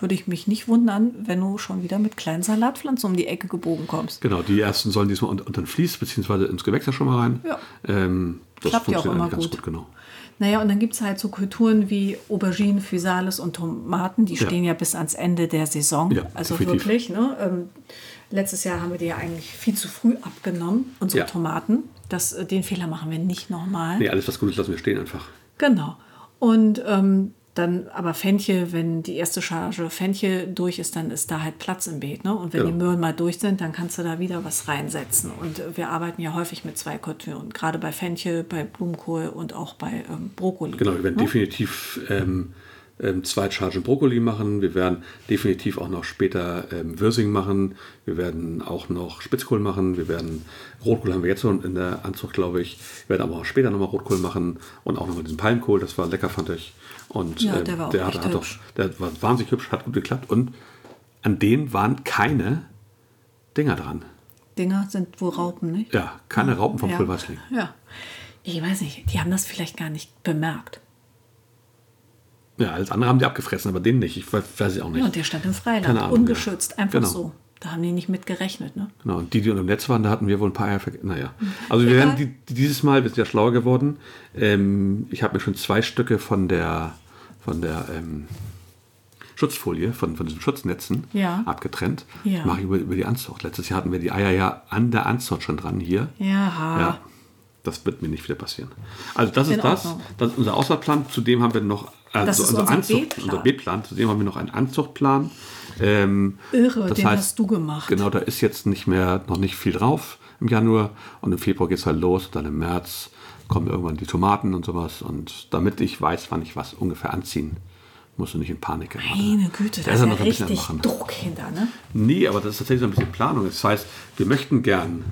S2: würde ich mich nicht wundern, wenn du schon wieder mit kleinen Salatpflanzen um die Ecke gebogen kommst.
S1: Genau, die ersten sollen diesmal unter, unter den Fließ bzw. ins Gewächs ja schon mal rein.
S2: Ja.
S1: Ähm, das
S2: Klappt ja auch immer gut.
S1: gut. Genau.
S2: Naja, und dann gibt es halt so Kulturen wie Aubergine, Physalis und Tomaten, die
S1: Ja.
S2: stehen ja bis ans Ende der Saison.
S1: Ja,
S2: also
S1: definitiv.
S2: wirklich, ne? Ähm, letztes Jahr haben wir die ja eigentlich viel zu früh abgenommen, unsere
S1: Ja.
S2: Tomaten. Das, äh, den Fehler machen wir nicht nochmal.
S1: Nee, alles was Gutes lassen wir stehen einfach.
S2: Genau. Und ähm, dann aber Fenchel, wenn die erste Charge Fenchel durch ist, dann ist da halt Platz im Beet. Ne? Und wenn
S1: Genau.
S2: die Möhren mal durch sind, dann kannst du da wieder was reinsetzen. Und wir arbeiten ja häufig mit zwei Kulturen, gerade bei Fenchel, bei Blumenkohl und auch bei ähm, Brokkoli.
S1: Genau, wir werden
S2: ne?
S1: definitiv ähm, ähm, zwei Chargen Brokkoli machen. Wir werden definitiv auch noch später ähm, Würsing machen. Wir werden auch noch Spitzkohl machen. Wir werden Rotkohl haben wir jetzt schon in der Anzucht, glaube ich. Wir werden aber auch später nochmal Rotkohl machen und auch nochmal diesen Palmkohl. Das war lecker, fand ich. Und
S2: Ja,
S1: ähm,
S2: der war auch
S1: der, hat, hat auch, der war wahnsinnig hübsch, hat gut geklappt. Und an denen waren keine Dinger dran.
S2: Dinger sind wohl Raupen, nicht?
S1: Ja, keine Raupen vom
S2: ja.
S1: Pulversling.
S2: Ja. Ich weiß nicht, die haben das vielleicht gar nicht bemerkt.
S1: Ja, alles andere haben die abgefressen, aber den nicht. Ich weiß, weiß ich auch nicht.
S2: Ja, und der stand im Freiland,
S1: Ahnung,
S2: ungeschützt, einfach
S1: Genau.
S2: so. Da haben die nicht mit gerechnet, ne?
S1: Genau, und die, die unter dem Netz waren, da hatten wir wohl ein paar Eier vergessen. Naja. Also wir
S2: Egal.
S1: werden die, dieses Mal, wir sind ja schlauer geworden. Ähm, ich habe mir schon zwei Stücke von der, von der ähm, Schutzfolie, von, von diesen Schutznetzen
S2: Ja.
S1: abgetrennt.
S2: Ja.
S1: Mache ich über, über die Anzucht. Letztes Jahr hatten wir die Eier ja an der Anzucht schon dran hier.
S2: Ja.
S1: Ja. Das wird mir nicht wieder passieren. Also das
S2: In
S1: ist das.
S2: Ordnung.
S1: Das ist unser Auswahlplan. Zudem haben wir noch Also
S2: Das ist
S1: unser,
S2: unser
S1: Anzucht,
S2: B-Plan.
S1: unser B-Plan. Zudem haben wir noch einen Anzuchtplan. Ähm,
S2: Irre,
S1: das
S2: den
S1: heißt,
S2: hast du gemacht.
S1: Genau, da ist jetzt nicht mehr, noch nicht viel drauf im Januar und im Februar geht es halt los. Dann im März kommen irgendwann die Tomaten und sowas. Und damit ich weiß, wann ich was ungefähr anziehen, musst du nicht in Panik geraten.
S2: Meine Güte,
S1: Da
S2: da
S1: ist
S2: ja
S1: noch ein bisschen Machen.
S2: Druck hinter, ne?
S1: Nee, aber das ist tatsächlich so ein bisschen Planung. Das heißt, wir möchten gern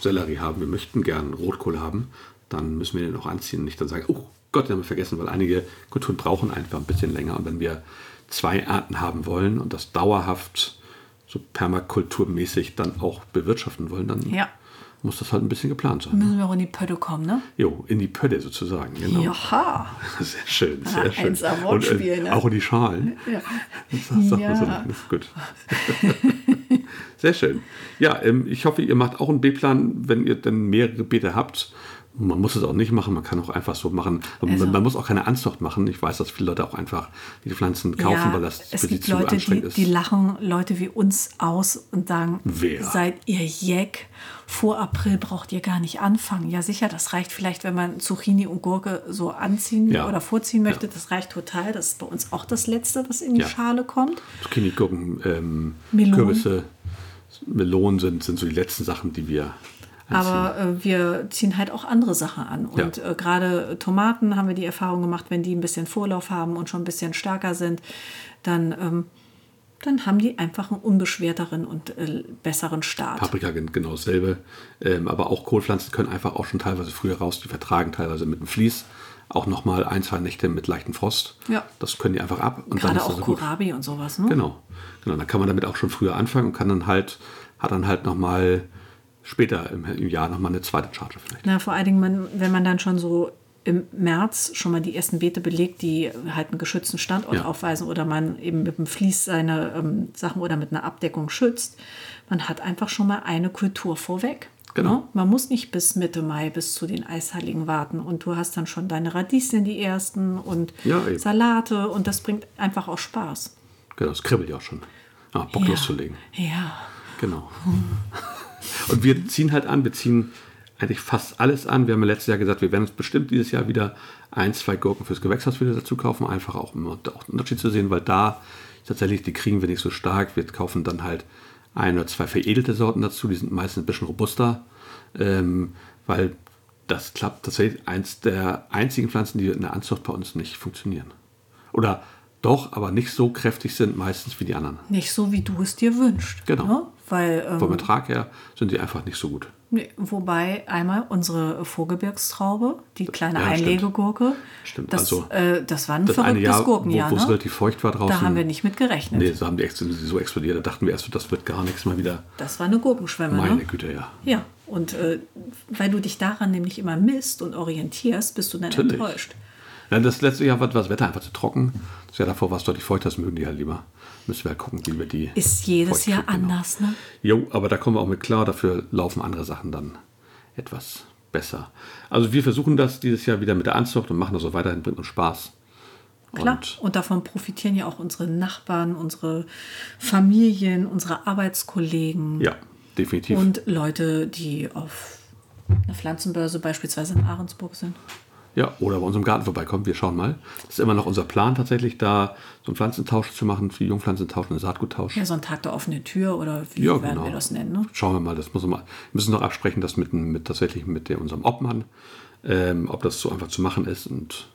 S1: Sellerie haben, wir möchten gern Rotkohl haben, dann müssen wir den auch anziehen und nicht dann sagen, oh Gott, den haben wir vergessen, weil einige Kulturen brauchen einfach ein bisschen länger. Und wenn wir zwei Arten haben wollen und das dauerhaft so permakulturmäßig dann auch bewirtschaften wollen, dann
S2: Ja.
S1: Muss das halt ein bisschen geplant sein.
S2: Müssen wir auch in die Pötte kommen, ne?
S1: Jo, in die Pötte sozusagen. Genau.
S2: Jaha. (laughs)
S1: Sehr schön, sehr
S2: Ah,
S1: schön. und, äh,
S2: ne?
S1: Auch in die Schalen.
S2: Ja. (laughs)
S1: Das sagt man so.
S2: Ja.
S1: Ist gut. (laughs) Sehr schön. Ja, ähm, ich hoffe, ihr macht auch einen B-Plan, wenn ihr dann mehrere Beete habt. Man muss es auch nicht machen, man kann auch einfach so machen.
S2: Also-
S1: man, muss auch keine Anzucht machen. Ich weiß, dass viele Leute auch einfach die Pflanzen kaufen, weil das für die zu
S2: Leute, die,
S1: anstrengend ist.
S2: die lachen Leute wie uns aus und sagen,
S1: Wer?
S2: seid ihr Jeck? Vor April braucht ihr gar nicht anfangen. Ja, sicher, das reicht vielleicht, wenn man Zucchini und Gurke so anziehen
S1: Ja.
S2: oder vorziehen möchte.
S1: Ja.
S2: Das reicht total. Das ist bei uns auch das Letzte, was in die
S1: Ja.
S2: Schale kommt.
S1: Zucchini, Gurken, ähm,
S2: Melonen.
S1: Kürbisse, Melonen sind, sind so die letzten Sachen, die wir.
S2: Aber äh, wir ziehen halt auch andere Sachen an. Und
S1: Ja.
S2: äh, gerade Tomaten haben wir die Erfahrung gemacht, wenn die ein bisschen Vorlauf haben und schon ein bisschen stärker sind, dann, ähm, dann haben die einfach einen unbeschwerteren und äh, besseren Start.
S1: Paprika gen- genau dasselbe. Ähm, aber auch Kohlpflanzen können einfach auch schon teilweise früher raus. Die vertragen teilweise mit dem Vlies auch nochmal ein, zwei Nächte mit leichtem Frost.
S2: Ja.
S1: Das können die einfach ab. Und
S2: Gerade
S1: dann ist
S2: auch
S1: das gut.
S2: Kohlrabi und sowas. Ne?
S1: Genau. genau. Dann kann man damit auch schon früher anfangen und kann dann halt, hat dann halt nochmal später im, im Jahr nochmal eine zweite Charge vielleicht.
S2: Na, vor allen Dingen, wenn man dann schon so im März schon mal die ersten Beete belegt, die halt einen geschützten Standort
S1: Ja.
S2: aufweisen oder man eben mit dem Vlies seine ähm, Sachen oder mit einer Abdeckung schützt, man hat einfach schon mal eine Kultur vorweg.
S1: Genau.
S2: Ne? Man muss nicht bis Mitte Mai, bis zu den Eisheiligen warten und du hast dann schon deine Radieschen, die ersten und
S1: Ja.
S2: Salate und das bringt einfach auch Spaß.
S1: Genau, das kribbelt ja auch schon. Ah, Bock
S2: Ja.
S1: loszulegen.
S2: Ja.
S1: Genau. (laughs) Und wir ziehen halt an, wir ziehen eigentlich fast alles an. Wir haben ja letztes Jahr gesagt, wir werden uns bestimmt dieses Jahr wieder ein, zwei Gurken fürs Gewächshaus wieder dazu kaufen, einfach auch um auch den Unterschied zu sehen, weil da tatsächlich, die kriegen wir nicht so stark. Wir kaufen dann halt ein oder zwei veredelte Sorten dazu, die sind meistens ein bisschen robuster, ähm, weil das klappt tatsächlich eins der einzigen Pflanzen, die in der Anzucht bei uns nicht funktionieren. Oder doch, aber nicht so kräftig sind meistens wie die anderen.
S2: Nicht so, wie du es dir wünschst.
S1: Genau.
S2: Ne? Weil, ähm,
S1: Vom Ertrag her sind die einfach nicht so gut.
S2: Wobei einmal unsere Vorgebirgstraube, die kleine
S1: Ja, stimmt.
S2: Einlegegurke,
S1: Stimmt,
S2: das,
S1: also
S2: äh, das war ein
S1: Das
S2: verrücktes
S1: Jahr,
S2: Gurkenjahr.
S1: wo es
S2: ne?
S1: relativ feucht war draußen.
S2: Da haben wir nicht mit gerechnet.
S1: Nee, so haben die so explodiert. Da dachten wir erst, das wird gar nichts mal wieder.
S2: Das war eine Gurkenschwemme.
S1: Meine
S2: Ne?
S1: Güte, ja.
S2: Ja, und äh, weil du dich daran nämlich immer misst und orientierst, bist du dann
S1: Natürlich.
S2: enttäuscht.
S1: Das letzte Jahr war das Wetter einfach zu trocken. Das Jahr davor war es deutlich feuchter, das mögen die halt lieber. Müssen wir halt gucken, wie wir die.
S2: Ist jedes Jahr anders, ne?
S1: Jo, aber da kommen wir auch mit klar. Dafür laufen andere Sachen dann etwas besser. Also wir versuchen das dieses Jahr wieder mit der Anzucht und machen das auch weiterhin, bringt uns Spaß.
S2: Klar.
S1: Und
S2: Und davon profitieren ja auch unsere Nachbarn, unsere Familien, unsere Arbeitskollegen
S1: ja, definitiv.
S2: und Leute, die auf einer Pflanzenbörse beispielsweise in Ahrensburg sind.
S1: Ja, oder bei unserem Garten vorbeikommen. Wir schauen mal. Das ist immer noch unser Plan tatsächlich, da so einen Pflanzentausch zu machen, für Jungpflanzentausch, einen Saatguttausch.
S2: Ja, so ein Tag der offenen Tür oder wie
S1: Ja,
S2: werden
S1: genau.
S2: wir das nennen? Ne?
S1: Schauen wir mal, das muss man, wir müssen noch absprechen, das mit, mit tatsächlich mit dem, unserem Obmann, ähm, ob das so einfach zu machen ist und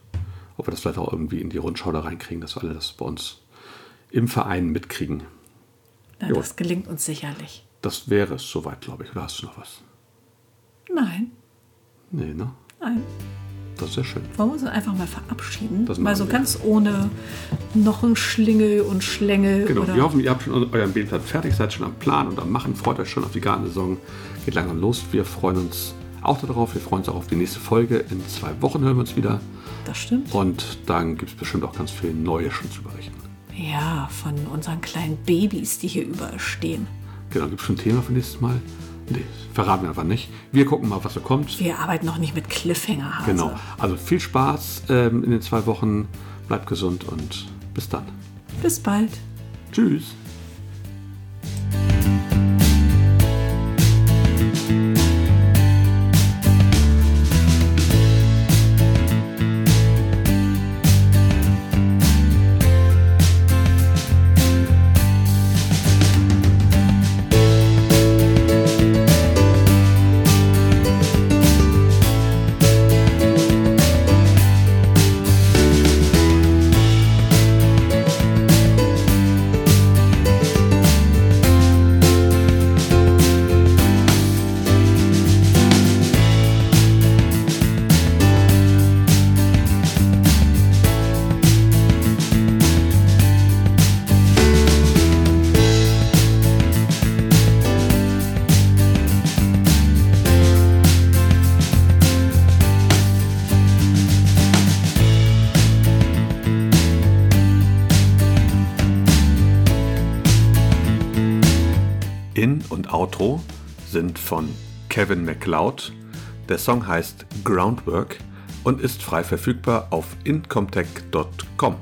S1: ob wir das vielleicht auch irgendwie in die Rundschau da reinkriegen, dass wir alle das bei uns im Verein mitkriegen. Jo.
S2: das gelingt uns sicherlich.
S1: Das wäre es soweit, glaube ich. Oder hast du noch was?
S2: Nein,
S1: Nee, ne?
S2: nein.
S1: Das ist sehr schön.
S2: Wollen wir uns einfach mal verabschieden?
S1: Das
S2: mal so
S1: wir.
S2: ganz ohne noch ein Schlingel und Schlängel.
S1: Genau, wir hoffen, ihr habt schon euren Beetplan fertig, seid schon am Plan und am Machen, freut euch schon auf die Gartensaison. Geht langsam los. Wir freuen uns auch darauf. Wir freuen uns auch auf die nächste Folge. In zwei Wochen hören wir uns wieder.
S2: Das stimmt.
S1: Und dann gibt es bestimmt auch ganz viel Neues schon zu berichten.
S2: Ja, von unseren kleinen Babys, die hier überall stehen.
S1: Genau, gibt es schon ein Thema für nächstes Mal? Nee, verraten wir einfach nicht. Wir gucken mal, was so kommt.
S2: Wir arbeiten noch nicht mit Cliffhanger, Hase.
S1: Genau. Also viel Spaß ähm, in den zwei Wochen. Bleibt gesund und bis dann.
S2: Bis bald.
S1: Tschüss. Kevin MacLeod. Der Song heißt Groundwork und ist frei verfügbar auf incomtech.com.